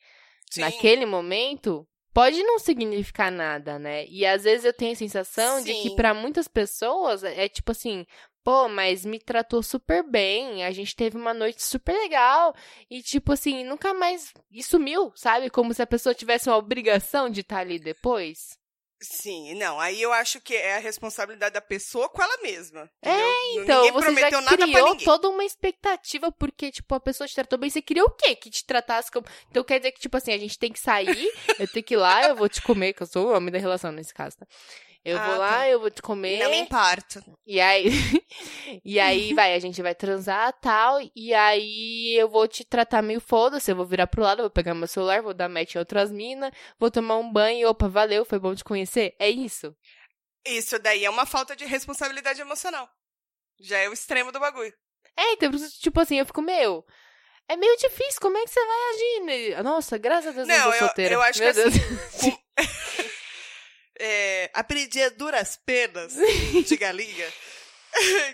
Sim.
naquele momento, pode não significar nada, né? E às vezes eu tenho a sensação de que
Sim.
pra muitas pessoas é tipo assim, pô, mas me tratou super bem, a gente teve uma noite super legal e tipo assim, nunca mais e sumiu, sabe? Como se a pessoa tivesse uma obrigação de estar ali depois.
Sim, não. Aí eu acho que é a responsabilidade da pessoa com ela mesma.
É,
entendeu?
Então,
ninguém
você
prometeu
já criou toda uma expectativa porque, tipo, a pessoa te tratou bem. Você queria o quê? Que te tratasse como... Então, quer dizer que, tipo assim, a gente tem que sair, eu tenho que ir lá, eu vou te comer, que eu sou o homem da relação nesse caso, tá? Eu
Ah,
vou lá,
tá.
eu vou te comer.
Não me importa.
E aí, e aí vai, a gente vai transar tal, e aí eu vou te tratar meio foda-se, eu vou virar pro lado, eu vou pegar meu celular, vou dar match em outras minas, vou tomar um banho, opa, valeu, foi bom te conhecer. É isso.
Isso daí é uma falta de responsabilidade emocional. Já é o extremo do bagulho.
É, então, tipo assim, eu fico, meu, é meio difícil, como é que você vai agir? Nossa, graças a Deus eu
Não,
não sou
eu-
solteira.
eu acho
meu
que assim,
Deus.
É, aprendi a duras penas de galinha.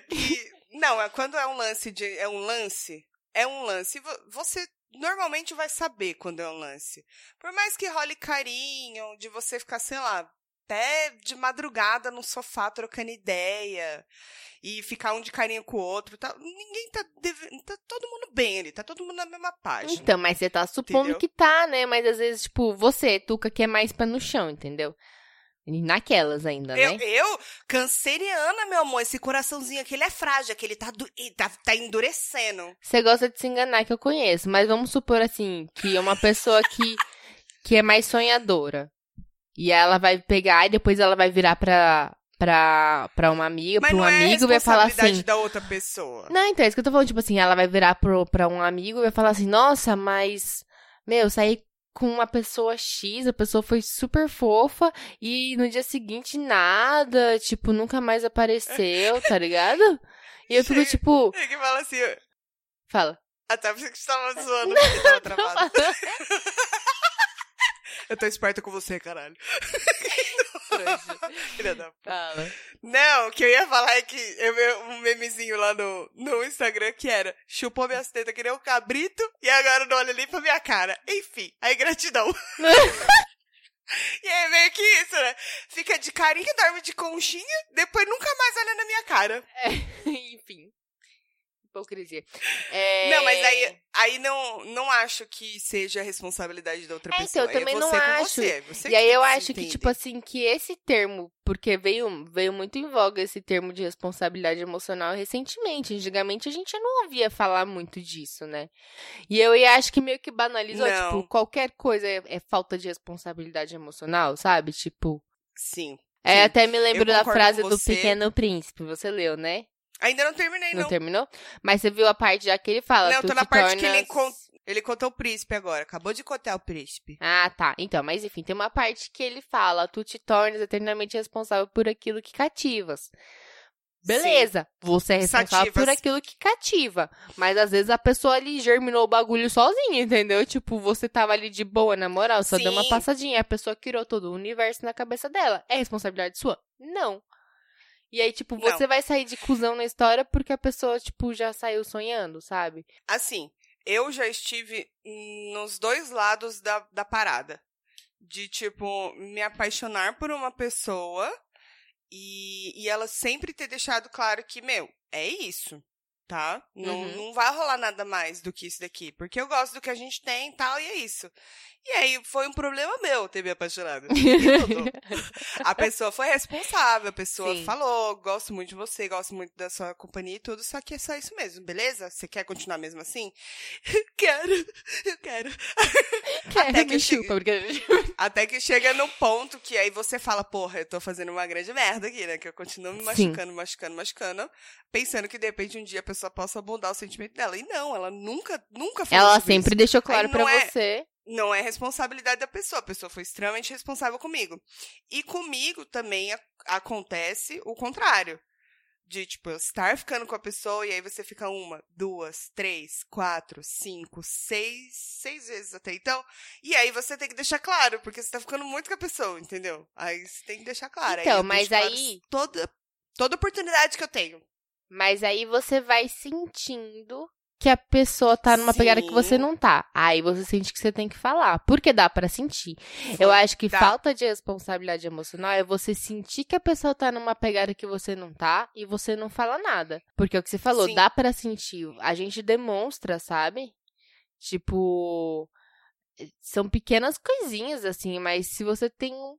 que, não, é quando é um lance de. É um lance. É um lance. Vo- Você normalmente vai saber quando é um lance. Por mais que role carinho, de você ficar, sei lá, até de madrugada no sofá trocando ideia. E ficar um de carinho com o outro. Tá, ninguém tá, deve- tá todo mundo bem ali, tá todo mundo na mesma página.
Então, mas você tá supondo
Entendeu?
que tá, né? Mas às vezes, tipo, você, Tuca, que é mais pé no chão, entendeu? Naquelas ainda,
Eu,
né?
eu, canceriana, meu amor, esse coraçãozinho aqui, ele é frágil, aqui, ele tá, ele tá, tá endurecendo.
Você gosta de se enganar, que eu conheço. Mas vamos supor, assim, que é uma pessoa que, que é mais sonhadora. E ela vai pegar e depois ela vai virar pra, pra, pra uma amiga,
Mas
pra um
não é
amigo e vai falar
responsabilidade
assim...
da outra pessoa.
Não, então, é isso que eu tô falando, tipo assim, ela vai virar pro, pra um amigo e vai falar assim, nossa, mas, meu, saí com uma pessoa X, a pessoa foi super fofa e no dia seguinte nada, tipo, nunca mais apareceu, tá ligado? E eu fico tipo,
Ele que fala assim,
fala.
até porque você tava zoando porque tava travado. Eu tô esperta com você, caralho. Filha da. Não, o que eu ia falar é que eu vi um memezinho lá no, no Instagram que era chupou minhas tetas que nem um cabrito e agora não olha nem pra minha cara. Enfim, aí gratidão. e é meio que isso, né? Fica de carinho, dorme de conchinha, depois nunca mais olha na minha cara.
Enfim. Hipocrisia. É...
Não, mas aí, aí não, não acho que seja a responsabilidade da outra
É,
pessoa.
então, eu também
é
não acho.
você, é você
E aí eu acho que, tipo assim, que esse termo, porque veio, veio muito em voga esse termo de responsabilidade emocional recentemente. Antigamente a gente não ouvia falar muito disso, né? E eu acho que meio que banalizou,
Não.
tipo, qualquer coisa é, é falta de responsabilidade emocional, sabe? Tipo.
Sim.
É, até me lembro da frase do. Pequeno Príncipe, você leu, né?
Ainda não terminei,
Não,
não.
terminou? Mas você viu a parte já que ele fala.
Não, tô na
te
parte que ele,
tornas-
con- ele contou o príncipe agora. Acabou de contar o príncipe.
Ah, tá. Então, mas enfim, tem uma parte que ele fala: tu te tornas eternamente responsável por aquilo que cativas. Beleza, você é responsável por
Sativas.
aquilo que cativa. Mas às vezes a pessoa ali germinou o bagulho sozinha, entendeu? Tipo, você tava ali de boa, na moral, só deu uma
Sim.
passadinha. A pessoa criou todo o universo na cabeça dela. É responsabilidade sua? Não. E aí, tipo,
Não.
você vai sair de cuzão na história porque a pessoa, tipo, já saiu sonhando, sabe?
Assim, eu já estive nos dois lados da, da parada. De, tipo, me apaixonar por uma pessoa e, e ela sempre ter deixado claro que, meu, é isso, tá? Não,
Uhum.
não vai rolar nada mais do que isso daqui. Porque eu gosto do que a gente tem e tal, e é isso. E aí foi um problema meu ter me apaixonado. A pessoa foi responsável, a pessoa
Sim.
falou, gosto muito de você, gosto muito da sua companhia e tudo, só que é só isso mesmo, beleza? Você quer continuar mesmo assim? quero, eu quero.
Quer,
Até que
chupa, porque...
Até que chega no ponto que aí você fala, porra, eu tô fazendo uma grande merda aqui, né? Que eu continuo me
Sim.
machucando, machucando, machucando, pensando que de repente um dia a pessoa possa mudar o sentimento dela. E não, ela nunca, nunca falou
Ela sempre
isso.
deixou claro
Aí
pra
não é-
você.
não é responsabilidade da pessoa. A pessoa foi extremamente responsável comigo. E comigo também a- acontece o contrário. De, tipo, eu estar ficando com a pessoa e aí você fica uma, duas, três, quatro, cinco, seis, seis vezes até então. E aí você tem que deixar claro, porque você tá ficando muito com a pessoa, entendeu? Aí você tem que deixar claro.
Então,
eu
mas
deixo claro
aí-
Toda, toda oportunidade que eu tenho.
Mas aí você vai sentindo que a pessoa tá numa pegada que você
Sim.
não tá. Aí você sente que você tem que falar. Porque dá pra sentir. Eu acho que
Dá.
falta de responsabilidade emocional é você sentir que a pessoa tá numa pegada que você não tá e você não fala nada. Porque é o que você falou,
Sim.
dá pra sentir. A gente demonstra, sabe? Tipo. São pequenas coisinhas, assim, mas se você tem um.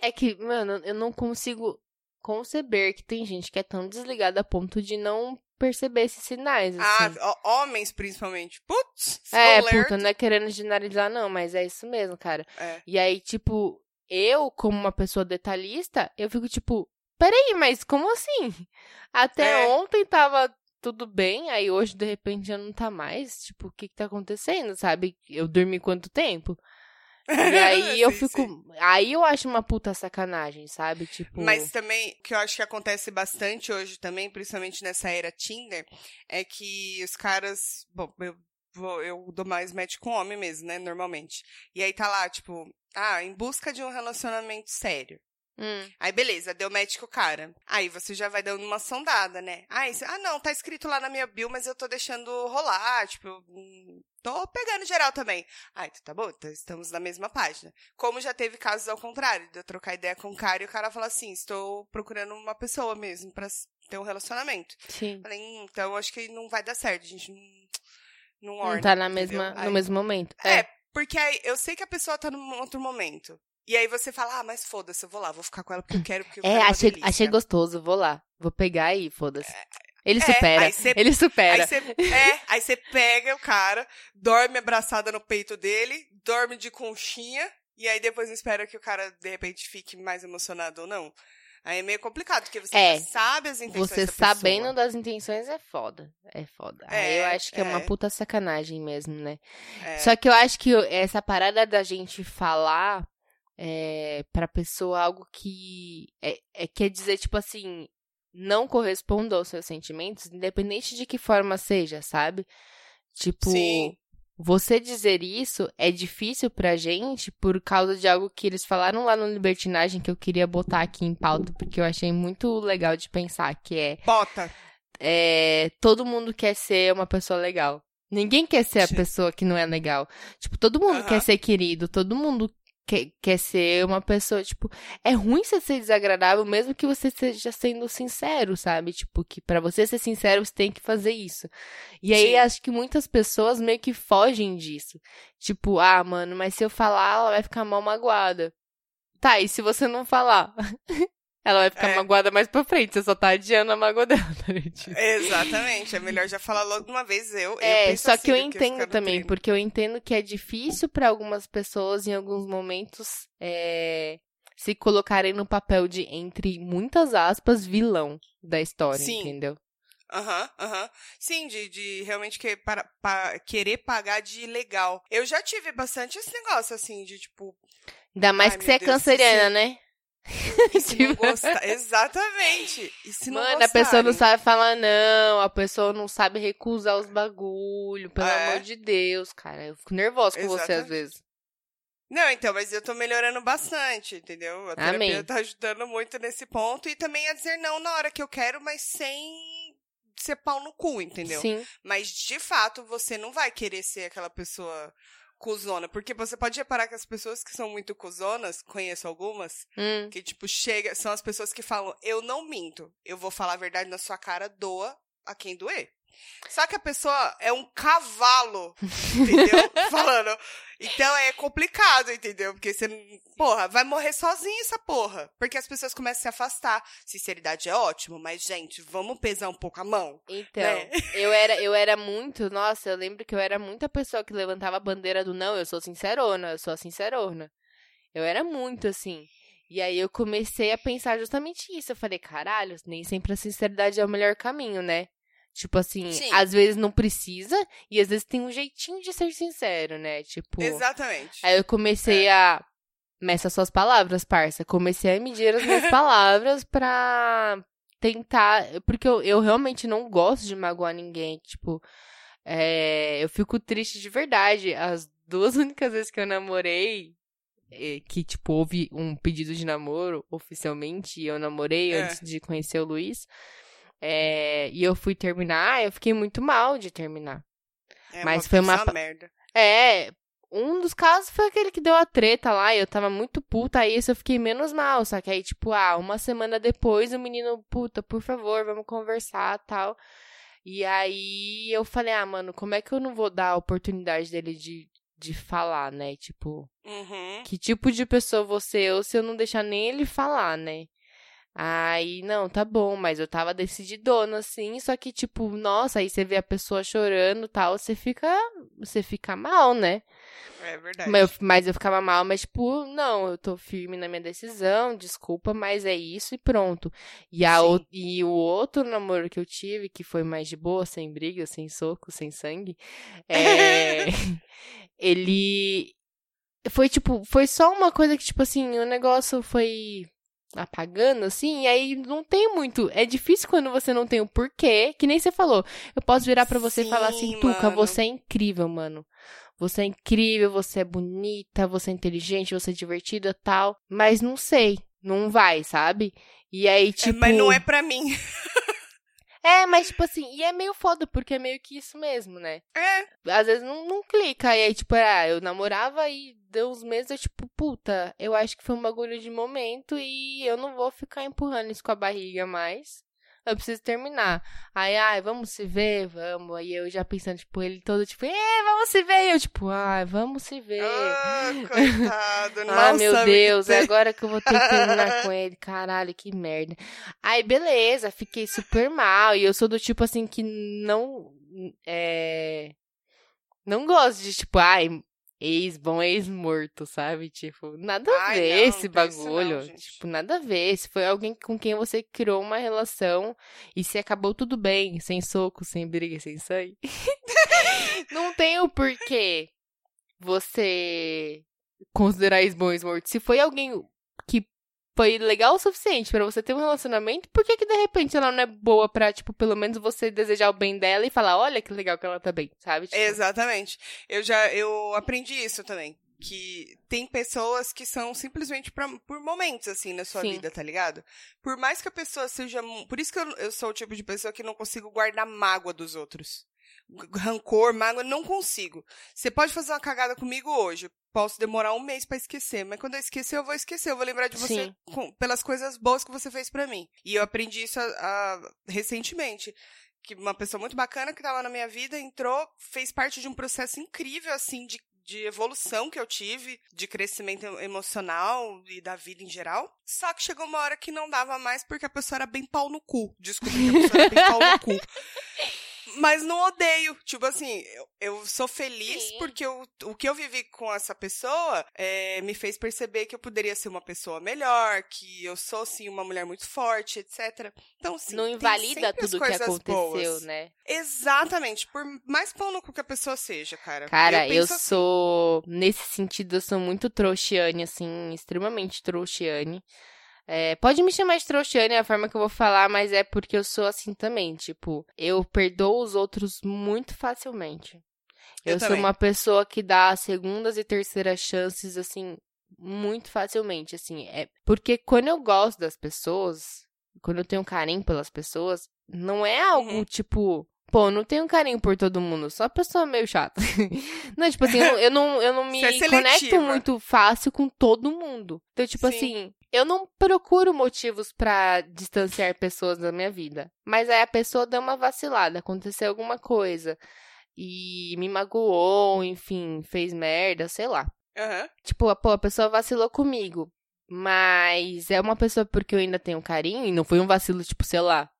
É que, mano, eu não consigo conceber que tem gente que é tão desligada a ponto de não perceber esses sinais,
Ah,
assim.
ó- homens principalmente. Putz,
é,
lerdo.
puta, não é querendo generalizar, não, mas é isso mesmo, cara.
É.
E aí, tipo, eu, como uma pessoa detalhista, eu fico tipo, peraí, mas como assim? Até
É.
ontem tava tudo bem, aí hoje, de repente, já não tá mais. Tipo, o que que tá acontecendo, sabe? Eu dormi quanto tempo? E aí eu
Sim,
fico.
sim.
Aí eu acho uma puta sacanagem, sabe? Tipo.
Mas também, o que eu acho que acontece bastante hoje também, principalmente nessa era Tinder, é que os caras. Bom, eu, vou, eu dou mais match com homem mesmo, né? Normalmente. E aí tá lá, tipo, ah, em busca de um relacionamento sério.
Hum,
Aí beleza, deu match com o cara. Aí você já vai dando uma sondada, né? Ah, isso- ah, não, tá escrito lá na minha bio, mas eu tô deixando rolar, tipo, hum, tô pegando geral também. Ah, então tá bom, então estamos na mesma página. Como já teve casos ao contrário, de eu trocar ideia com o cara e o cara falar assim, estou procurando uma pessoa mesmo pra ter um relacionamento.
sim.
Falei, hum, então acho que não vai dar certo, a gente não, não
Não
orna,
tá na mesma,
Aí-
no mesmo momento.
é, porque aí eu sei que a pessoa tá num outro momento. E aí você fala, ah, mas foda-se, eu vou lá, vou ficar com ela porque eu quero, porque eu
É,
quero uma
achei, achei gostoso, vou lá. Vou pegar aí, foda-se. Ele
É,
supera.
aí cê-
Ele supera.
Aí você é, aí você pega o cara, dorme abraçada no peito dele, dorme de conchinha, e aí depois espera que o cara, de repente, fique mais emocionado ou não. Aí é meio complicado, porque você
É,
sabe as intenções
Você
da pessoa.
sabendo das intenções é foda. É foda. Aí eu
É,
acho que é, uma
é.
puta sacanagem mesmo, né?
É,
Só que eu acho que essa parada da gente falar é, pra pessoa algo que é, é- quer dizer, tipo assim, não corresponda aos seus sentimentos, independente de que forma seja, sabe? Tipo,
Sim.
você dizer isso é difícil pra gente por causa de algo que eles falaram lá no Libertinagem que eu queria botar aqui em pauta, porque eu achei muito legal de pensar, que é
Bota.
é, todo mundo quer ser uma pessoa legal. Ninguém quer ser a pessoa que não é legal. Tipo, todo mundo
Aham.
quer ser querido, todo mundo quer, quer ser uma pessoa, tipo, é ruim você ser desagradável mesmo que você esteja sendo sincero, sabe? Tipo, que pra você ser sincero você tem que fazer isso. E aí
Sim.
acho que muitas pessoas meio que fogem disso. Tipo, ah, mano, mas se eu falar, ela vai ficar mal magoada. Tá, e se você não falar? ela vai ficar
É.
magoada mais pra frente, você só tá adiando a mágoa dela, tá ligado?
Exatamente. É melhor já falar logo de uma vez. Eu, eu
É,
penso
só
assim
que eu entendo também,
nutrindo.
porque eu entendo que é difícil pra algumas pessoas, em alguns momentos, é, se colocarem no papel de, entre muitas aspas, vilão da história,
Sim.
entendeu?
Aham, aham. Sim, de, de realmente que, para, pa- querer pagar de legal. Eu já tive bastante esse negócio, assim, de tipo,
Ainda mais
Ai,
que você é
Deus,
canceriana,
sim.
né?
E se não gostar. Exatamente. E se não
Mano, a pessoa não sabe falar não, a pessoa não sabe recusar os bagulho, pelo
É.
amor de Deus, cara. Eu fico nervosa com você às
Exatamente.
vezes.
Não, então, mas eu tô melhorando bastante, entendeu? A terapia
Amém.
tá ajudando muito nesse ponto. E também a dizer não na hora que eu quero, mas sem ser pau no cu, entendeu?
Sim.
Mas, de fato, você não vai querer ser aquela pessoa cuzona. Porque você pode reparar que as pessoas que são muito cuzonas, conheço algumas,
Hum.
que, tipo, chega, são as pessoas que falam, eu não minto, eu vou falar a verdade na sua cara, doa a quem doer. Só que a pessoa é um cavalo, entendeu? Falando. Então é complicado, entendeu? Porque você, porra, vai morrer sozinho essa porra. Porque as pessoas começam a se afastar. Sinceridade é ótimo, mas, gente, vamos pesar um pouco a mão.
Então,
Né?
eu era eu era muito, nossa, eu lembro que eu era muita pessoa que levantava a bandeira do não, eu sou sincerona, eu sou a sincerona. Eu era muito assim. E aí eu comecei a pensar justamente isso. Eu falei, caralho, nem sempre a sinceridade é o melhor caminho, né? Tipo assim,
Sim.
às vezes não precisa e às vezes tem um jeitinho de ser sincero, né? Tipo,
Exatamente.
Aí eu comecei a. Meça suas palavras, parça. Comecei a medir as minhas palavras pra tentar. Porque eu, eu realmente não gosto de magoar ninguém. Tipo, é, eu fico triste de verdade. As duas únicas vezes que eu namorei, é, que, tipo, houve um pedido de namoro oficialmente, e eu namorei
É.
antes de conhecer o Luiz. É, e eu fui terminar, eu fiquei muito mal de terminar.
É
mas foi uma
puta
pa-
merda.
É, um dos casos foi aquele que deu a treta lá, e eu tava muito puta, aí isso eu fiquei menos mal, só que aí, tipo, ah, uma semana depois o menino, puta, por favor, vamos conversar tal. E aí eu falei, ah, mano, como é que eu não vou dar a oportunidade dele de, de falar, né? Tipo,
Uhum.
que tipo de pessoa você é, ou se eu não deixar nem ele falar, né? Aí, não, tá bom, mas eu tava decididona, assim, só que, tipo, nossa, aí você vê a pessoa chorando e tal, você fica, você fica mal, né?
É verdade.
Mas eu, mas eu ficava mal, mas, tipo, não, eu tô firme na minha decisão, desculpa, mas é isso e pronto. E, a, o- e o outro namoro que eu tive, que foi mais de boa, sem briga, sem soco, sem sangue, é, ele foi, tipo, foi só uma coisa que, tipo assim, o negócio foi apagando, assim, e aí não tem muito. É difícil quando você não tem o porquê, que nem você falou. Eu posso virar pra você e falar assim,
Sim,
Tuca,
mano.
você é incrível, mano. Você é incrível, você é bonita, você é inteligente, você é divertida tal. Mas não sei, não vai, sabe? E aí,
É,
tipo.
Mas não é pra mim.
É, mas tipo assim, e é meio foda, porque é meio que isso mesmo, né?
É.
Às vezes não, não clica. E aí, tipo, ah, eu namorava e deu uns meses, eu, tipo, puta, eu acho que foi um bagulho de momento e eu não vou ficar empurrando isso com a barriga mais. Eu preciso terminar. Aí, ai, vamos se ver? Vamos. Aí eu já pensando, tipo, ele todo, tipo, é, vamos se ver. E eu, tipo, ai, vamos se ver.
Ah, coitado. não
Ah, meu Deus, é agora que eu vou ter que terminar com ele. Caralho, que merda. Aí, beleza, fiquei super mal. E eu sou do tipo assim que não. É. Não gosto de, tipo, ai, ex bom, ex morto, sabe? Tipo, nada a
Ai,
ver
não,
esse
não
bagulho.
não,
tipo, nada a ver. Se foi alguém com quem você criou uma relação e se acabou tudo bem, sem soco, sem briga, sem sangue. não tem o porquê você considerar ex bom, ex morto. Se foi alguém foi legal o suficiente pra você ter um relacionamento, por que que de repente ela não é boa pra, tipo, pelo menos você desejar o bem dela e falar, olha que legal que ela tá bem, sabe? Tipo,
Exatamente. Eu já eu aprendi isso também. Que tem pessoas que são simplesmente pra, por momentos, assim, na sua
Sim.
vida, tá ligado? Por mais que a pessoa seja. Por isso que eu, eu sou o tipo de pessoa que não consigo guardar mágoa dos outros. Rancor, mágoa, não consigo. Você pode fazer uma cagada comigo hoje. Posso demorar um mês pra esquecer, mas quando eu esquecer, eu vou esquecer. Eu vou lembrar de você com- pelas coisas boas que você fez pra mim. E eu aprendi isso a- a- recentemente que uma pessoa muito bacana que estava na minha vida entrou, fez parte de um processo incrível, assim, de, de evolução que eu tive, de crescimento emocional e da vida em geral. Só que chegou uma hora que não dava mais porque a pessoa era bem pau no cu. Que a pessoa era bem pau no cu. mas não odeio. Tipo assim, eu, eu sou feliz
Sim.
porque eu, o que eu vivi com essa pessoa é, me fez perceber que eu poderia ser uma pessoa melhor, que eu sou, sim, uma mulher muito forte, etc. Então, sim.
não invalida tudo que aconteceu,
boas.
né?
Exatamente. Por mais pão no cu que a pessoa seja, cara.
Cara, eu,
penso assim,
sou. Nesse sentido, eu sou muito trouxiane, assim, extremamente trouxiane. É, pode me chamar de trouxiane, é a forma que eu vou falar, mas é porque eu sou assim também. Tipo, eu perdoo os outros muito facilmente.
Eu
Eu, sou
também.
uma pessoa que dá segundas e terceiras chances, assim, muito facilmente, assim. É porque quando eu gosto das pessoas, quando eu tenho carinho pelas pessoas, não é algo
Uhum.
tipo. Pô, eu não tenho carinho por todo mundo, uma pessoa meio chata. não, tipo assim, eu não, eu não, eu não me
é
conecto muito fácil com todo mundo. Então, tipo
Sim.
assim, eu não procuro motivos pra distanciar pessoas da minha vida. Mas aí a pessoa deu uma vacilada, aconteceu alguma coisa e me magoou, enfim, fez merda, sei lá.
aham.
Tipo, pô, a pessoa vacilou comigo. Mas é uma pessoa porque eu ainda tenho carinho e não foi um vacilo, tipo, sei lá,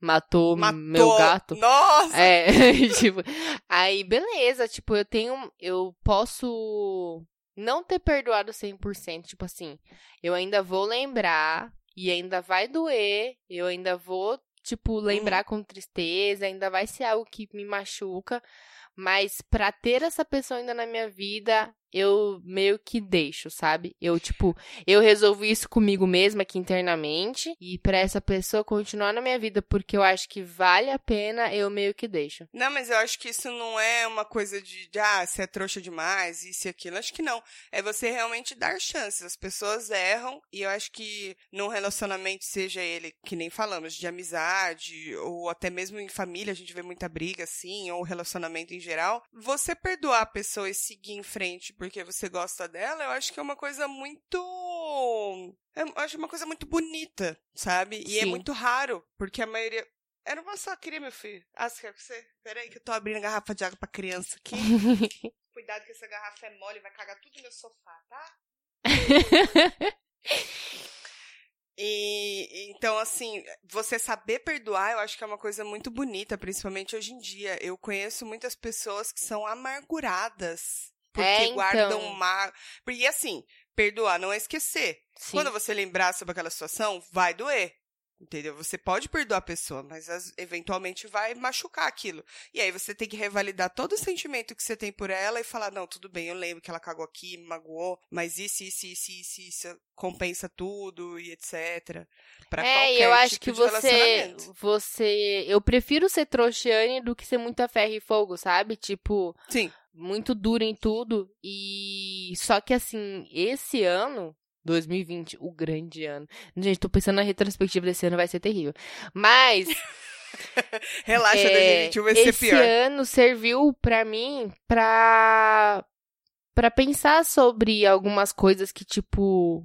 matou,
Matou.
meu gato.
Nossa!
É, tipo, aí beleza, tipo, eu tenho, eu posso não ter perdoado 100%, tipo assim, eu ainda vou lembrar e ainda vai doer, eu ainda vou, tipo, lembrar com tristeza, ainda vai ser algo que me machuca, mas pra ter essa pessoa ainda na minha vida, eu meio que deixo, sabe? Eu, tipo, eu resolvi isso comigo mesma aqui internamente. E pra essa pessoa continuar na minha vida porque eu acho que vale a pena, eu meio que deixo.
Não, mas eu acho que isso não é uma coisa de, de ah, você é trouxa demais, isso e aquilo. Acho que não. É você realmente dar chances. As pessoas erram e eu acho que num relacionamento, seja ele, que nem falamos, de amizade ou até mesmo em família, a gente vê muita briga assim, ou relacionamento em geral, você perdoar a pessoa e seguir em frente porque você gosta dela, eu acho que é uma coisa muito. é- Eu acho uma coisa muito bonita, sabe? E é
Sim.
muito raro, porque a maioria. Era uma só queria, meu filho. Ah, você quer que você? Peraí, que eu tô abrindo a garrafa de água pra criança aqui. Cuidado que essa garrafa é mole, vai cagar tudo no meu sofá, tá? E então, assim, você saber perdoar, eu acho que é uma coisa muito bonita, principalmente hoje em dia. Eu conheço muitas pessoas que são amarguradas porque
É, então.
guardam má. Porque assim, perdoar não é esquecer.
Sim.
Quando você lembrar sobre aquela situação, vai doer. Entendeu? Você pode perdoar a pessoa, mas as- eventualmente vai machucar aquilo. E aí você tem que revalidar todo o sentimento que você tem por ela e falar: não, tudo bem, eu lembro que ela cagou aqui, me magoou, mas isso, isso, isso, isso, isso compensa tudo e etc. Pra
é,
qualquer
eu acho
tipo
que você,
relacionamento.
você, eu prefiro ser trouxiane do que ser muito a ferro e fogo, sabe? Tipo,
Sim.
muito dura em tudo e só que assim, esse ano 2020, o grande ano. Gente, tô pensando na retrospectiva desse ano, vai ser terrível. Mas
Relaxa,
é,
2021 vai ser
esse
pior.
ano serviu pra mim pra para pensar sobre algumas coisas que tipo,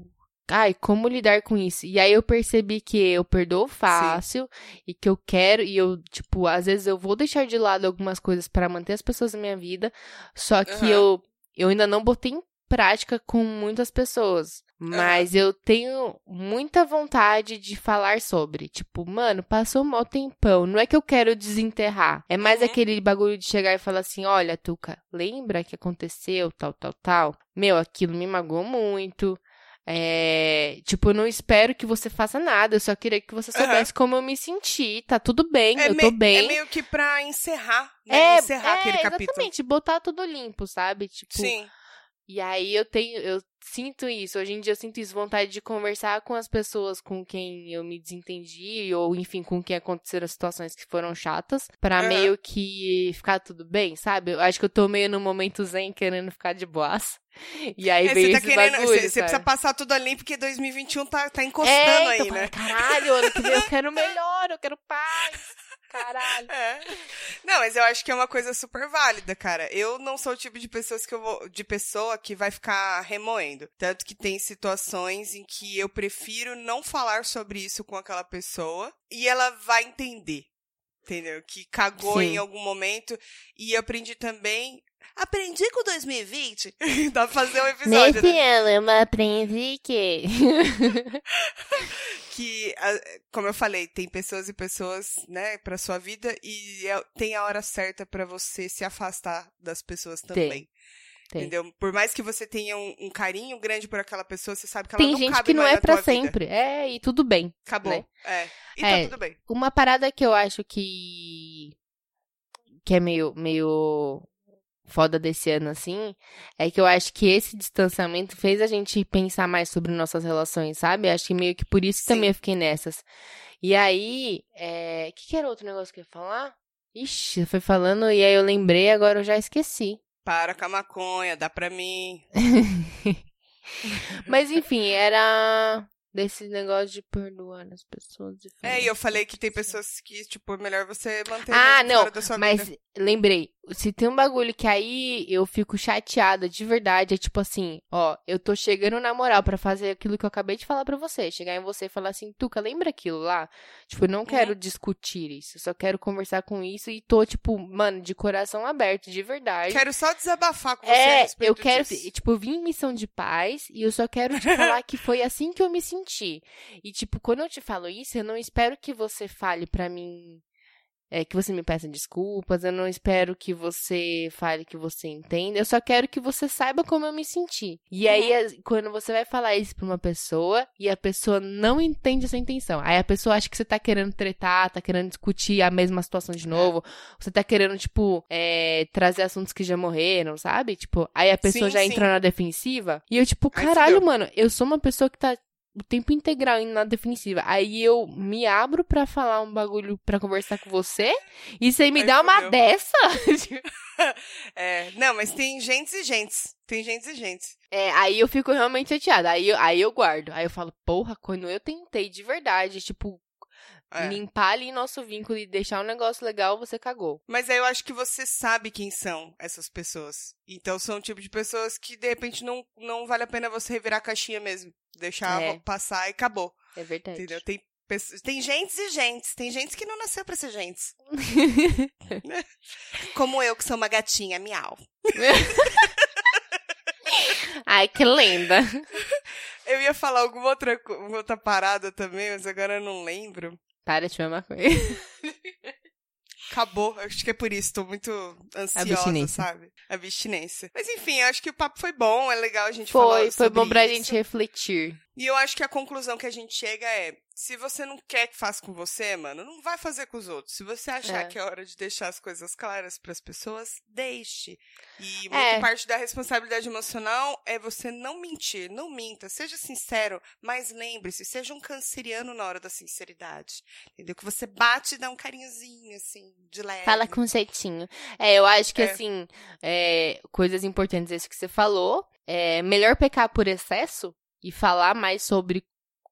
ai, como lidar com isso? E aí eu percebi que eu perdoo fácil e que eu quero e eu, tipo, às vezes eu vou deixar de lado algumas coisas pra manter as pessoas na minha vida, só que
Aham.
eu eu ainda não botei em prática com muitas pessoas. Mas eu tenho muita vontade de falar sobre. Tipo, mano, passou um mau tempão. Não é que eu quero desenterrar. É mais
Uhum.
aquele bagulho de chegar e falar assim: olha, Tuca, lembra que aconteceu tal, tal, tal? Meu, aquilo me magoou muito. É, tipo, eu não espero que você faça nada. Eu só queria que você soubesse como eu me senti. Tá tudo bem,
É,
eu tô bem.
é meio que pra encerrar, né?
É,
encerrar
é,
aquele capítulo.
exatamente, botar tudo limpo, sabe? Tipo,
Sim.
e aí eu tenho, eu sinto isso, hoje em dia eu sinto isso, vontade de conversar com as pessoas com quem eu me desentendi, ou enfim, com quem aconteceram situações que foram chatas, pra
Aham.
meio que ficar tudo bem, sabe? Eu acho que eu tô meio no momento zen, querendo ficar de boas. E aí
É,
veio
tá
esse
querendo.
bagulho,
Você precisa passar tudo ali porque 2021 tá, tá encostando
é,
aí,
então,
né?
caralho, ano que vem eu quero melhor, eu quero paz. Caralho.
É. Não, mas eu acho que é uma coisa super válida, cara. Eu não sou o tipo de pessoas que eu vou, de pessoa que vai ficar remoendo. Tanto que tem situações em que eu prefiro não falar sobre isso com aquela pessoa e ela vai entender. Entendeu? Que cagou
Sim.
em algum momento. E aprendi também. Aprendi com 2020. Dá pra fazer um episódio, né?
ano eu aprendi que...
que, como eu falei, tem pessoas e pessoas, né, pra sua vida e é- tem a hora certa pra você se afastar das pessoas também.
Tem.
Entendeu? Por mais que você tenha um, um carinho grande por aquela pessoa, você sabe que ela
Tem
não
gente que não é pra
tua vida.
sempre. É, e tudo bem.
Acabou.
né?
É. E
É.
tá tudo bem.
Uma parada que eu acho que. que é meio, meio foda desse ano, assim, é que eu acho que esse distanciamento fez a gente pensar mais sobre nossas relações, sabe? Acho que meio que por isso
Sim.
também eu fiquei nessas. E aí, é. O que, que era outro negócio que eu ia falar? Ixi, foi falando e aí eu lembrei, agora eu já esqueci.
Para com a maconha, dá pra mim.
Mas enfim, era desse negócio de perdoar as pessoas.
É, e eu falei que tem pessoas que, tipo, é melhor você manter
Ah, não,
da sua
Mas
vida.
lembrei, se tem um bagulho que aí eu fico chateada de verdade, é tipo assim, ó, eu tô chegando na moral pra fazer aquilo que eu acabei de falar pra você. Chegar em você e falar assim, Tuca, lembra aquilo lá? Tipo, eu não quero
Uhum.
discutir isso, eu só quero conversar com isso e tô, tipo, mano, de coração aberto, de verdade.
Quero só desabafar com você
É, eu quero,
disso.
tipo, vim em missão de paz e eu só quero te falar que foi assim que eu me senti. E, tipo, quando eu te falo isso, eu não espero que você fale pra mim, é, que você me peça desculpas, eu não espero que você fale que você entenda, eu só quero que você saiba como eu me senti. E aí,
Uhum.
quando você vai falar isso pra uma pessoa e a pessoa não entende a sua intenção, aí a pessoa acha que você tá querendo tretar, tá querendo discutir a mesma situação de novo, você tá querendo, tipo, é, trazer assuntos que já morreram, sabe? Tipo, aí a pessoa
Sim,
já
sim.
entra na defensiva. E eu, tipo, caralho, mano, eu sou uma pessoa que tá o tempo integral indo na defensiva. Aí eu me abro pra falar um bagulho pra conversar com você e você me
Aí
dá uma
fudeu.
dessa?
É, não, mas tem gentes e gentes. Tem gentes e gentes.
É, aí eu fico realmente chateada. Aí eu, aí eu guardo. Aí eu falo, porra, quando eu tentei de verdade, tipo,
É.
limpar ali nosso vínculo e deixar um negócio legal, você cagou.
Mas aí eu acho que você sabe quem são essas pessoas. Então são o tipo de pessoas que de repente não, não vale a pena você revirar a caixinha mesmo. Deixar
É.
passar e acabou.
É verdade.
Entendeu? Tem, pessoas- tem gentes e gentes. Tem gente que não nasceu pra ser gentes. Como eu, que sou uma gatinha, miau.
Ai, que lenda.
Eu ia falar alguma outra, uma outra parada também, mas agora eu não lembro.
Para de chamar coisa.
Acabou. Acho que é por isso. Tô muito ansiosa,
Abstinência.
sabe? Abstinência. Mas enfim, eu acho que o papo foi bom. É legal a gente falar
Foi, foi bom pra
isso.
gente refletir.
E eu acho que a conclusão que a gente chega é: se você não quer que faça com você, mano, não vai fazer com os outros. Se você achar
É.
que é hora de deixar as coisas claras pras pessoas, deixe. E
É.
muita parte da responsabilidade emocional é você não mentir, não minta, seja sincero, mas lembre-se, seja um canceriano na hora da sinceridade. Entendeu? Que você bate e dá um carinhozinho, assim, de leve.
Fala com jeitinho. É, eu acho que
É.
assim, é, coisas importantes esse que você falou. É melhor pecar por excesso e falar mais sobre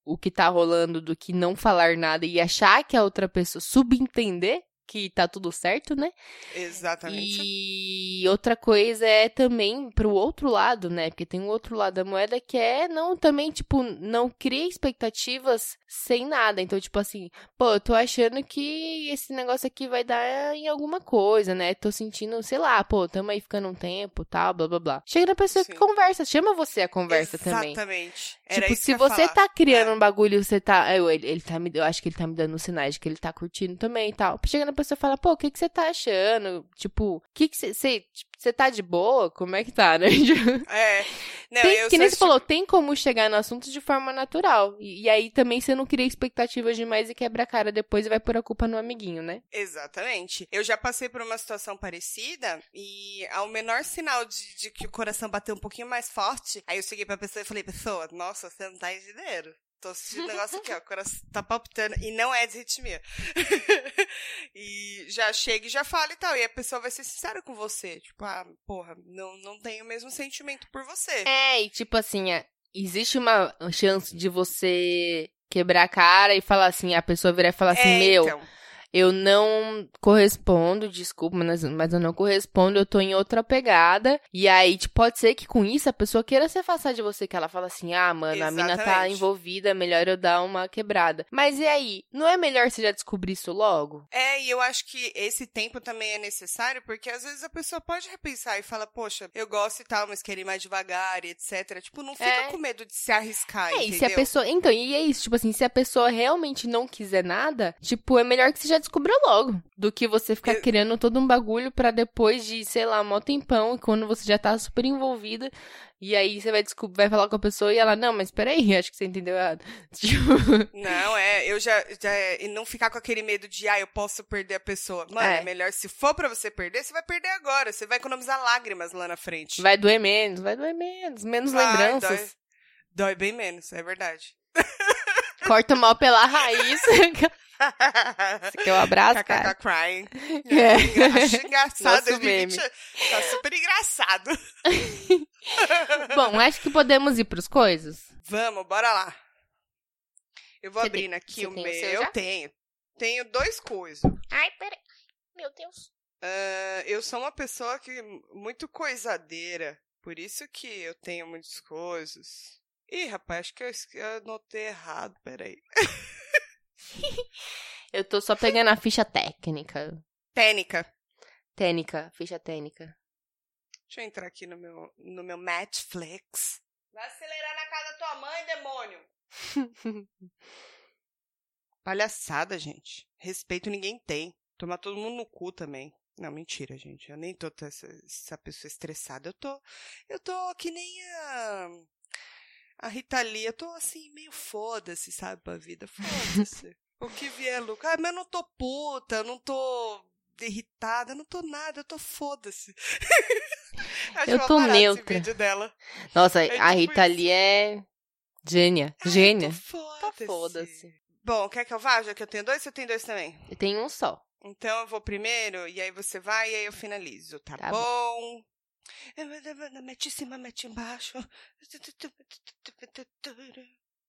o que tá rolando do que não falar nada e achar que a outra pessoa subentender que tá tudo certo, né?
Exatamente.
E outra coisa é também pro outro lado, né? Porque tem um outro lado da moeda que é não também, tipo, não cria expectativas sem nada. Então, tipo assim, pô, eu tô achando que esse negócio aqui vai dar em alguma coisa, né? Tô sentindo, sei lá, pô, tamo aí ficando um tempo, tal, blá blá blá. Chega na pessoa que
Sim.
conversa, chama você a conversa também.
Exatamente. Era
Tipo, se você
falar.
tá criando
É.
um bagulho, você tá. Eu, ele, ele tá me, eu acho que ele tá me dando sinais de que ele tá curtindo também e tal. Chega na pessoa e fala, pô, o que que você tá achando? Tipo, o que que você. Você tipo, você tá de boa? Como é que tá, né?
É. Não,
Tem- que nem você falou, tem como chegar no assunto de forma natural. E, e aí também você não cria expectativas demais e quebra a cara depois e vai pôr a culpa no amiguinho, né?
Exatamente. Eu já passei por uma situação parecida e ao menor sinal de, de que o coração bateu um pouquinho mais forte, aí eu cheguei pra pessoa e falei, pessoa, nossa, você não tá entendeiro. Tô sentindo um negócio aqui, ó, o coração tá palpitando e não é desritmia. e já chega e já fala e tal. E a pessoa vai ser sincera com você. Tipo, ah, porra, não, não tenho o mesmo sentimento por você.
É, e tipo assim, é, existe uma chance de você quebrar a cara e falar assim, a pessoa virar e falar assim,
É,
meu,
então.
Eu não correspondo, desculpa, mas, mas eu não correspondo, eu tô em outra pegada. E aí, tipo, pode ser que com isso a pessoa queira se afastar de você, que ela fala assim, ah, mano, a mina tá
Exatamente.
envolvida, é melhor eu dar uma quebrada. Mas e aí? Não é melhor você já descobrir isso logo?
É, e eu acho que esse tempo também é necessário, porque às vezes a pessoa pode repensar e fala, poxa, eu gosto e tal, mas quero ir mais devagar e etc. Tipo, não fica
É.
com medo de se arriscar,
É, e
entendeu?
se a pessoa. Então, e é isso, tipo assim, se a pessoa realmente não quiser nada, tipo, é melhor que você já descubra logo. Do que você ficar
Eu-
criando todo um bagulho pra depois de, sei lá, mó tempão, e quando você já tá super envolvida. E aí você vai descobrir, vai falar com a pessoa e ela, não, mas peraí, acho que você entendeu errado. Tipo,
Não, é, eu já, já. E não ficar com aquele medo de, ah, eu posso perder a pessoa. Mano, é.
É.
melhor, se for pra você perder, você vai perder agora. Você vai economizar lágrimas lá na frente.
vai doer menos, vai doer menos, menos
Vai,
lembranças.
Dói, dói bem menos, é verdade.
Corta mal pela raiz. Você quer um abraço, cara?
Crying.
É.
Acho engraçado.
Nosso
2020 Tá super engraçado.
Bom, acho que podemos ir pros coisas.
Vamos, bora lá. Eu vou
Você tem-
abrindo aqui
você
o
tem o
meu.
seu
Eu tenho. Tenho dois coisas.
Ai, peraí. Meu Deus.
Ah, eu sou uma pessoa que muito coisadeira. Por isso que eu tenho muitas coisas. Ih, rapaz, acho que eu, es- eu anotei errado. Peraí.
Eu tô só pegando a ficha técnica.
Técnica.
Técnica, ficha técnica.
Deixa eu entrar aqui no meu, no meu Netflix. Vai acelerar na casa da tua mãe, demônio. Palhaçada, gente. Respeito ninguém tem. Tomar todo mundo no cu também. Não, mentira, gente. Eu nem tô essa, essa pessoa estressada. Eu tô. Eu tô que nem a. A Rita Lee. Eu tô assim, meio foda-se, sabe, pra vida. Foda-se. o que vier, Luca. Ah, mas eu não tô puta, eu não tô irritada, eu não tô nada, eu tô foda-se.
Eu tô neutra. Nossa,
É
a
tipo
Rita
isso.
Lee é gênia.
Ai,
Gênia.
tô
Tá
foda-se.
foda-se.
Bom, quer que eu vá? Já que eu tenho dois, você tem dois também?
Eu tenho um só.
Então eu vou primeiro, e aí você vai, e aí eu finalizo, tá,
Tá
bom? Mete em cima, mete embaixo.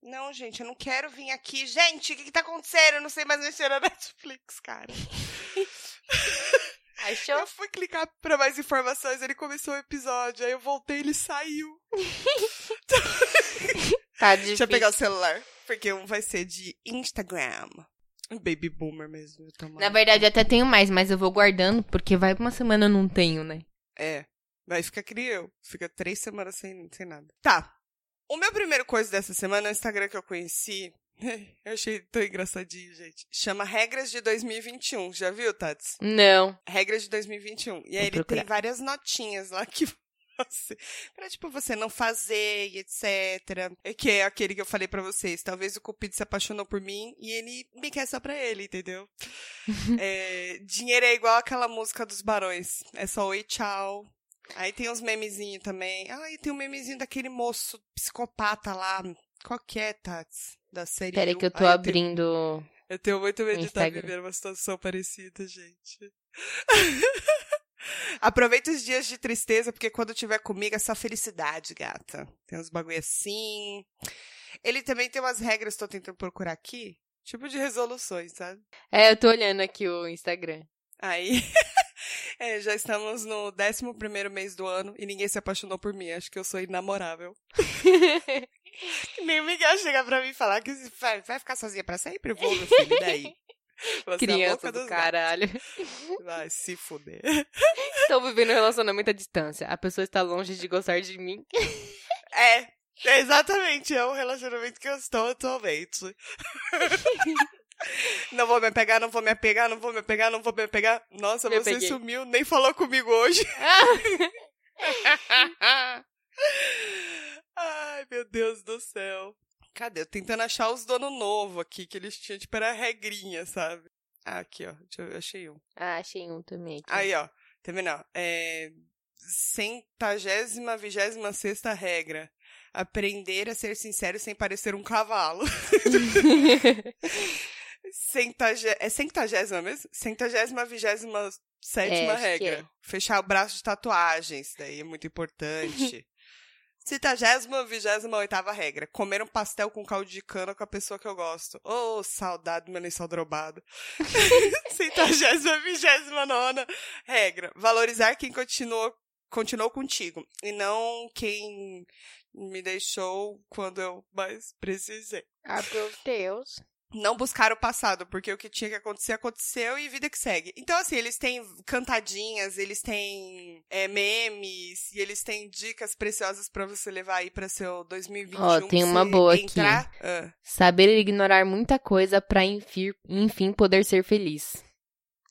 Não, gente, eu não quero vir aqui. Gente, o que, que tá acontecendo? Eu não sei mais mexer na Netflix, cara.
Achou?
Eu fui clicar pra mais informações, ele começou o episódio, aí eu voltei ele saiu.
Tá difícil.
Deixa eu pegar o celular, porque um vai ser de Instagram. Baby boomer mesmo.
Na verdade, eu até tenho mais, mas eu vou guardando, porque vai pra uma semana eu não tenho, né?
É. Vai ficar que nem eu. Fica três semanas sem, sem nada. Tá. O meu primeiro coisa dessa semana é o Instagram que eu conheci. Eu achei tão engraçadinho, gente. Chama Regras de 2021. Já viu, Tats?
Não.
Regras de 2021. E aí
Vou
ele
procurar.
tem várias notinhas lá que você. Pra, tipo, você não fazer e etc. É Que é aquele que eu falei pra vocês. Talvez o Cupido se apaixonou por mim e ele me quer só pra ele, entendeu? É, dinheiro é igual aquela música dos barões. É só oi, tchau. Aí tem uns memezinhos também. Ah, e tem um memezinho daquele moço psicopata lá. Qual que é, Tats? Da série.
Pera aí
You.
que eu tô
Ai, tenho-
abrindo.
eu tenho muito medo de estar
Instagram.
vivendo uma situação parecida, gente. Aproveita os dias de tristeza, porque quando tiver comigo é só felicidade, gata. Tem uns bagulho assim. Ele também tem umas regras, tô tentando procurar aqui. Tipo de resoluções, sabe?
É, eu tô olhando aqui o Instagram.
Aí. é, já estamos no 11 mês do ano e ninguém se apaixonou por mim. Acho que eu sou inamorável. Nem o Miguel chega pra mim e falar que vai, vai ficar sozinha pra sempre? Vou, meu filho, daí? Você é
Criança do caralho.
gatos. Vai se fuder.
Estou vivendo um relacionamento à distância. A pessoa está longe de gostar de mim.
É exatamente, é o relacionamento que eu estou atualmente. Não vou me apegar, não vou me apegar, não vou me apegar, não vou me apegar. Nossa,
Me
você
apeguei.
sumiu, nem falou comigo hoje. Ai, meu Deus do céu. Cadê? Eu tentando achar os dono novo aqui, que eles tinham, tipo, era regrinha, sabe? Ah, aqui, ó. Deixa eu, achei um.
ah, achei um também aqui.
Aí, ó. Tá vendo? ó? É. Centagésima, vigésima sexta regra. Aprender a ser sincero sem parecer um cavalo. Centage... É centagésima mesmo? Centagésima, vigésima sétima
É,
regra.
é.
Fechar o braço de tatuagens. Daí é muito importante. Citagésima, vigésima, oitava regra. Comer um pastel com caldo de cana com a pessoa que eu gosto. Ô, oh, saudade do meu lençol drobado. Citagésima, vigésima, nona regra. Valorizar quem continuou, continuou contigo. E não quem me deixou quando eu mais precisei.
Ah, meu Deus
não buscar o passado, porque o que tinha que acontecer aconteceu e vida que segue. Então, assim, eles têm cantadinhas, eles têm é, memes e eles têm dicas preciosas para você levar aí para seu 2021. Ó,
oh, tem uma boa entrar... aqui. Ah. Saber ignorar muita coisa para enfim poder ser feliz.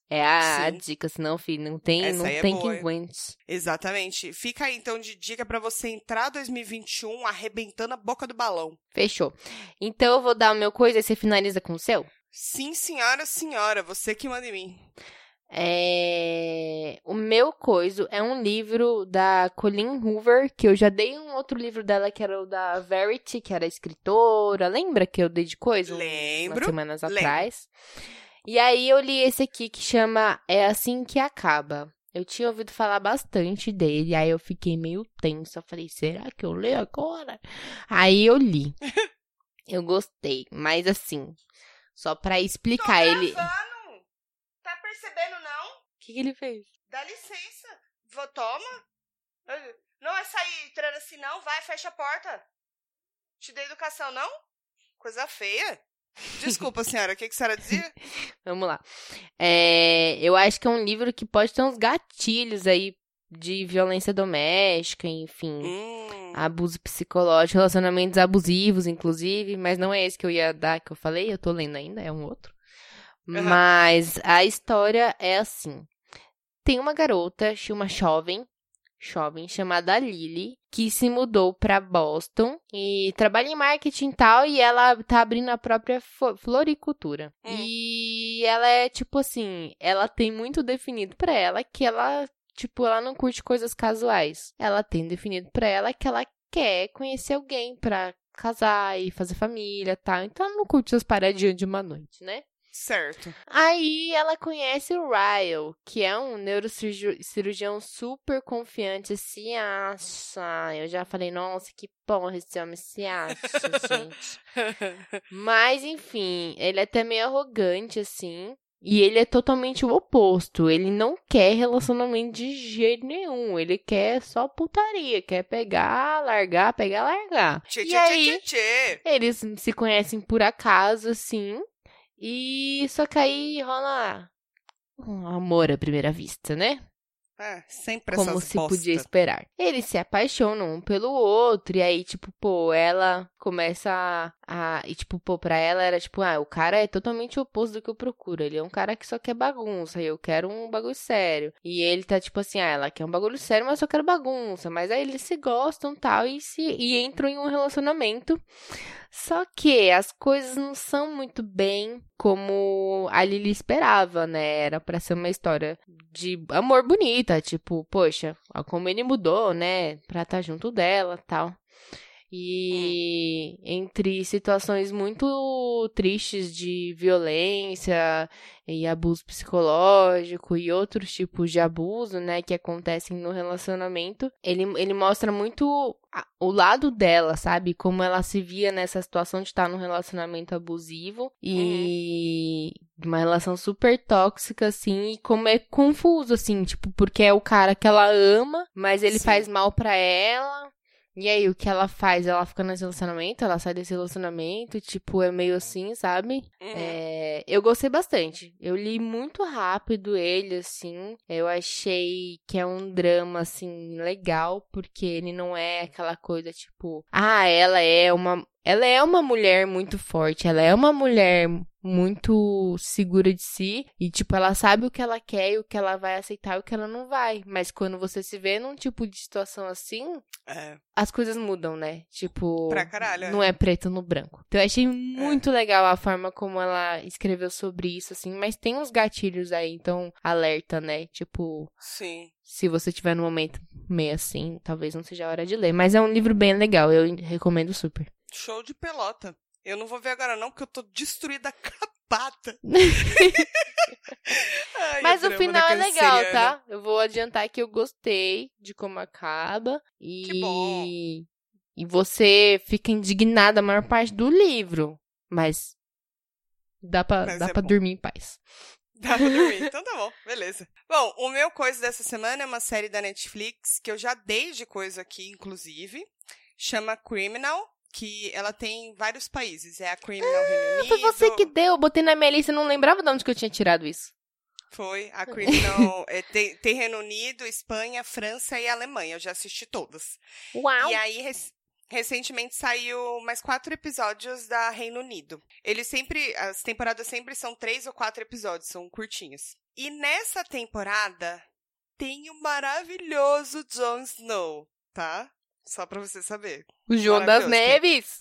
É a, a, dica, senão, filho, não tem, Essa não é tem boa. que aguente.
Exatamente. Fica aí, então, de dica para você entrar 2021 arrebentando a boca do balão.
Fechou. Então, eu vou dar o meu coisa e você finaliza com o seu?
Sim, senhora, senhora. Você que manda em mim.
É... O meu coisa é um livro da Colleen Hoover, que eu já dei um outro livro dela, que era o da Verity, que era escritora. Lembra que eu dei de coisa?
Lembro.
Umas semanas lembro. atrás. E aí eu li esse aqui que chama É Assim Que Acaba. Eu tinha ouvido falar bastante dele, aí eu fiquei meio tensa. Falei, será que eu leio agora? Aí eu li. eu gostei, mas assim, só pra explicar
Tô
ele.
Tá percebendo, não? O
que, que, ele fez?
Dá licença. Vou, toma. Não é sair entrando assim, não. Vai, fecha a porta. Te dei educação, não? Coisa feia. Desculpa, senhora, o que, que a senhora dizia?
Vamos lá. É, eu acho que é um livro que pode ter uns gatilhos aí de violência doméstica, enfim. Hum. Abuso psicológico, relacionamentos abusivos, inclusive, mas não é esse que eu ia dar que eu falei, eu tô lendo ainda, é um outro. Uhum. Mas a história é assim. Tem uma garota, uma jovem, jovem chamada Lily, que se mudou para Boston e trabalha em marketing e tal, e ela tá abrindo a própria floricultura. Hum. E ela é tipo assim, ela tem muito definido para ela que ela, tipo, ela não curte coisas casuais. Ela tem definido para ela que ela quer conhecer alguém para casar e fazer família, tá? Então ela não curte essas paradinhas de uma noite, né?
Certo.
Aí ela conhece o Ryle, que é um neurocirurgião super confiante, se acha. Eu já falei, nossa, que porra esse homem se acha, gente. Mas, enfim, ele é até meio arrogante, assim. E ele é totalmente o oposto. Ele não quer relacionamento de jeito nenhum. Ele quer só putaria. Quer pegar, largar, pegar, largar.
Tchê,
e
tchê,
aí,
tchê, tchê.
eles se conhecem por acaso, assim. E só que aí rola um amor à primeira vista, né?
É, sempre
Como se bosta. podia esperar. Eles se apaixonam um pelo outro, e aí, tipo, pô, ela começa a, a. E, tipo, pô, pra ela era tipo, ah, o cara é totalmente oposto do que eu procuro. Ele é um cara que só quer bagunça, e eu quero um bagulho sério. E ele tá, tipo assim, ah, ela quer um bagulho sério, mas eu só quero bagunça. Mas aí eles se gostam tal, e se e entram em um relacionamento. Só que as coisas não são muito bem como a Lily esperava, né? Era para ser uma história de amor bonita, tipo, poxa, como ele mudou, né? Pra estar tá junto dela, tal. E entre situações muito tristes de violência e abuso psicológico e outros tipos de abuso, né, que acontecem no relacionamento, ele, ele mostra muito o lado dela, sabe? Como ela se via nessa situação de estar num relacionamento abusivo e uhum. uma relação super tóxica, assim, e como é confuso, assim, tipo, porque é o cara que ela ama, mas ele Sim. faz mal para ela e aí, o que ela faz? Ela fica nesse relacionamento, ela sai desse relacionamento, tipo, é meio assim, sabe? Uhum. É, eu gostei bastante. Eu li muito rápido ele, assim. Eu achei que é um drama, assim, legal, porque ele não é aquela coisa, tipo, ah, ela é uma ela é uma mulher muito forte, ela é uma mulher muito segura de si e tipo ela sabe o que ela quer e o que ela vai aceitar e o que ela não vai, mas quando você se vê num tipo de situação assim, é. as coisas mudam, né? Tipo,
pra caralho,
não é preto no branco. Então eu achei muito é. legal a forma como ela escreveu sobre isso assim, mas tem uns gatilhos aí, então alerta, né? Tipo,
Sim.
Se você tiver num momento meio assim, talvez não seja a hora de ler, mas é um livro bem legal, eu recomendo super.
Show de pelota. Eu não vou ver agora não, porque eu tô destruída capata.
Ai, Mas o final é legal, tá? Eu vou adiantar que eu gostei de como acaba. E...
Que bom.
E você fica indignada a maior parte do livro. Mas dá pra,
Mas
dá
é
pra
bom.
dormir em paz.
Dá pra dormir. Então tá bom, beleza. Bom, o meu coisa dessa semana é uma série da Netflix que eu já dei de coisa aqui, inclusive. Chama Criminal, que ela tem vários países. É a Criminal Reino Unido.
Foi você que deu, eu botei na minha lista e não lembrava de onde que eu tinha tirado isso.
Foi. A Criminal é, tem, tem Reino Unido, Espanha, França e Alemanha. Eu já assisti todas.
Uau!
E aí, rec- recentemente saiu mais quatro episódios da Reino Unido. Eles sempre, as temporadas sempre são três ou quatro episódios, são curtinhos. E nessa temporada tem o maravilhoso Jon Snow, tá? Só pra você saber.
o João das Neves!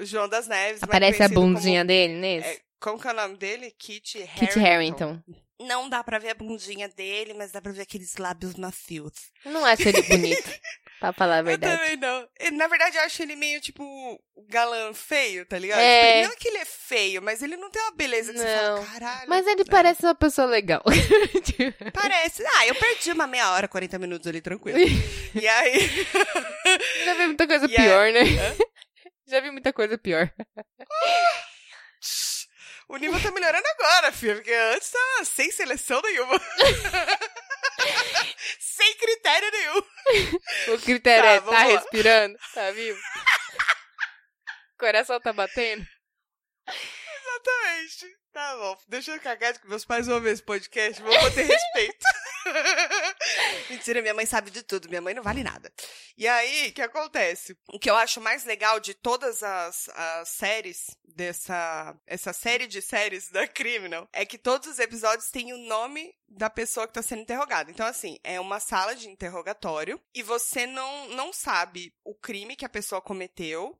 O João das Neves.
Aparece a
conhecido como-
bundinha dele nesse?
é, como que é o nome dele? Kit Harington.
Kit Harington.
Não dá pra ver a bundinha dele, mas dá pra ver aqueles lábios macios.
Não acho ele bonito, pra falar a
Eu
verdade.
também não. Na verdade, eu acho ele meio, tipo, galã feio, tá ligado?
É.
Tipo, não é que ele é feio, mas ele não tem uma beleza que você
Não.
fala, caralho.
Mas ele
né?
parece uma pessoa legal.
Parece. Ah, eu perdi uma meia hora, 40 minutos ali, tranquilo. e aí...
Já vi muita coisa
E
pior, né? Já vi muita coisa pior.
o nível tá melhorando agora, filho, porque antes tá sem seleção nenhuma. sem critério nenhum.
O critério
Tá,
é, tá
lá.
respirando? Tá vivo? Coração tá batendo?
Exatamente. Tá bom, deixa eu cagar de que meus pais vão ver esse podcast, vão ter respeito. Mentira, minha mãe sabe de tudo, minha mãe não vale nada. E aí, o que acontece? O que eu acho mais legal de todas as, as séries dessa essa série de séries da Criminal é que todos os episódios têm o nome da pessoa que tá sendo interrogada. Então, assim, é uma sala de interrogatório e você não, não sabe o crime que a pessoa cometeu,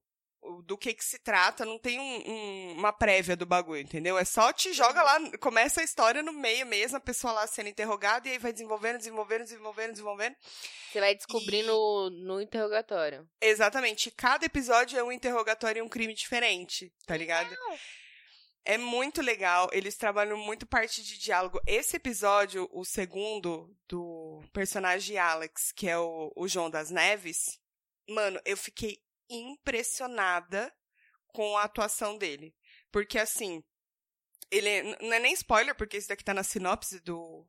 do que que se trata, não tem um- um- uma prévia do bagulho, entendeu? É só te joga lá, começa a história no meio mesmo, a pessoa lá sendo interrogada e aí vai desenvolvendo, desenvolvendo, desenvolvendo, desenvolvendo.
Você vai descobrir no, no interrogatório.
Exatamente. Cada episódio é um interrogatório e um crime diferente, tá ligado? É muito legal, eles trabalham muito parte de diálogo. Esse episódio, o segundo, do personagem Alex, que é o, o João das Neves, mano, eu fiquei impressionada com a atuação dele. Porque, assim, ele não é nem spoiler, porque isso daqui tá na sinopse do,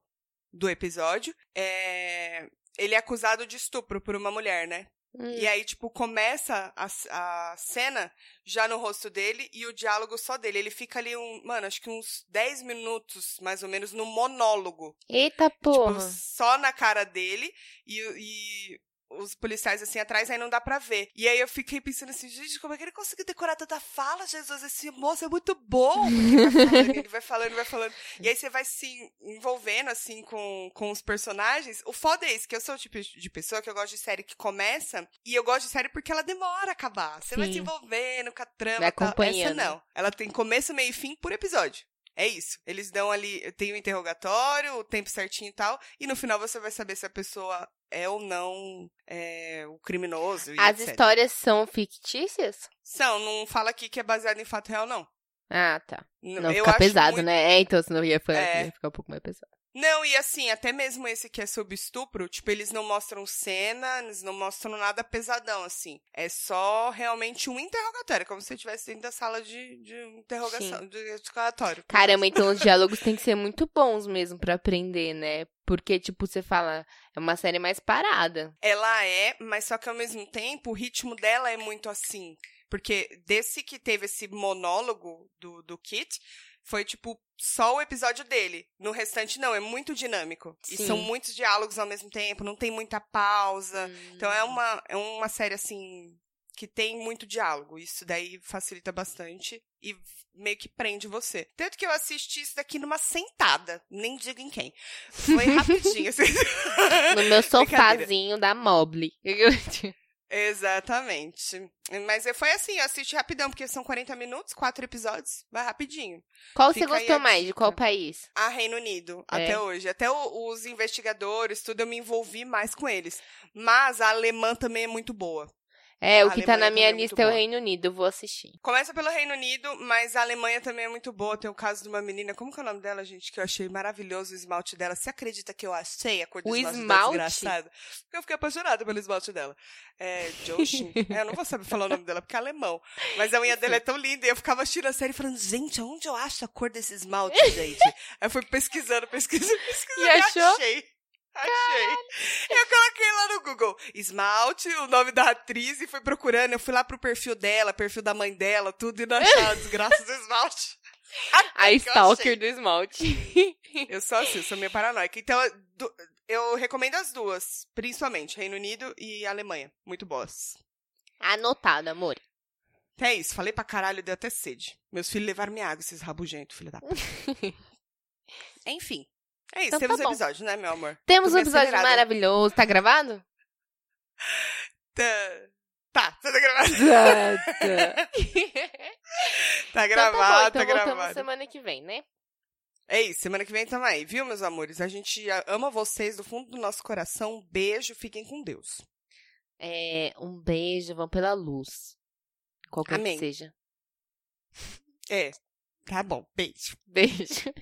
do episódio. É, ele é acusado de estupro por uma mulher, né?
Hum.
E aí, tipo, começa a, a cena já no rosto dele e o diálogo só dele. Ele fica ali, um, mano, acho que uns 10 minutos, mais ou menos, no monólogo.
Eita porra.
Tipo, só na cara dele e, e os policiais assim atrás, aí não dá pra ver. E aí eu fiquei pensando assim, gente, como é que ele conseguiu decorar tanta fala, Jesus? Esse moço é muito bom. Ele vai falando, ele vai falando, vai falando. E aí você vai se envolvendo, assim, com, com os personagens. O foda é isso, que eu sou o tipo de pessoa que eu gosto de série que começa, e eu gosto de série porque ela demora a acabar. Você vai
Sim.
se envolvendo com a trama
Vai
tal. Essa
acompanhando.
não. Ela tem começo, meio e fim por episódio. É isso. Eles dão ali, tem o interrogatório, o tempo certinho e tal, e no final você vai saber se a pessoa é ou não é, o criminoso.
As
etc.
histórias são fictícias?
São, não fala aqui que é baseado em fato real, não.
Ah, tá. Não
eu
fica pesado,
muito-
né? É, então, senão ia, ficar-
É.
ia ficar um pouco mais pesado.
Não, e assim, até mesmo esse que é sobre estupro, tipo, eles não mostram cena, eles não mostram nada pesadão, assim. É só realmente um interrogatório, como se estivesse dentro da sala de, de interrogação, de interrogatório.
Caramba, então os diálogos têm que ser muito bons mesmo pra aprender, né? Porque, tipo, você fala, é uma série mais parada.
Ela é, mas só que ao mesmo tempo o ritmo dela é muito assim. Porque desse que teve esse monólogo do, do Kit, foi tipo só o episódio dele. No restante, não, é muito dinâmico. E
Sim.
são muitos diálogos ao mesmo tempo, não tem muita pausa.
Hum.
Então é uma, é uma série assim que tem muito diálogo. Isso daí facilita bastante e meio que prende você. Tanto que eu assisti isso daqui numa sentada, nem diga em quem. Foi rapidinho. assim.
No meu sofazinho da Mobile.
Exatamente. Mas foi assim, eu assisti rapidão, porque são 40 minutos, quatro episódios, vai rapidinho.
Qual
Fica
você gostou mais? De qual país?
A Reino Unido,
É.
até hoje. Até o- os investigadores, tudo, eu me envolvi mais com eles. Mas a alemã também é muito boa.
É, o
A
que tá na
Alemanha
minha
também é muito
lista é o. Reino Unido, vou assistir.
Começa pelo Reino Unido, mas a Alemanha também é muito boa. Tem o caso de uma menina, como que é o nome dela, gente? Que eu achei maravilhoso o esmalte dela. Você acredita que eu achei a cor do
O
esmalte,
esmalte?
desgraçada? Porque eu fiquei apaixonada pelo esmalte dela. É, Joshin. é, eu não vou saber falar o nome dela porque é alemão. Mas a unha dela é tão linda e eu ficava assistindo a série falando, gente, aonde eu acho a cor desse esmalte, gente? Aí eu fui pesquisando, pesquisando, pesquisando
E achou?
achei. Achei. Eu coloquei lá no Google esmalte, o nome da atriz e fui procurando. Eu fui lá pro perfil dela, perfil da mãe dela, tudo e não achava desgraça do esmalte.
A
que eu
Stalker do esmalte.
Eu sou assim, eu sou meio paranoica. Então, eu- eu recomendo as duas, principalmente Reino Unido e Alemanha. Muito boas.
Anotado, amor.
É isso, falei pra caralho, deu até sede. Meus filhos levaram minha água, esses rabugentos, filho da puta. Enfim. É isso,
Então tá
temos
bom.
episódio, né, meu amor?
Temos
Tô
um episódio
acelerada.
maravilhoso. Tá gravado?
Tá, tá, tá gravado.
tá
Tá
Então
gravado,
tá bom, então
tá gravado.
semana que vem, né?
É isso, semana que vem tamo aí, viu, meus amores? A gente ama vocês do fundo do nosso coração. Um beijo, fiquem com Deus.
É, um beijo, vão pela luz. Qualquer
Amém.
que seja.
É, tá bom, beijo.
Beijo.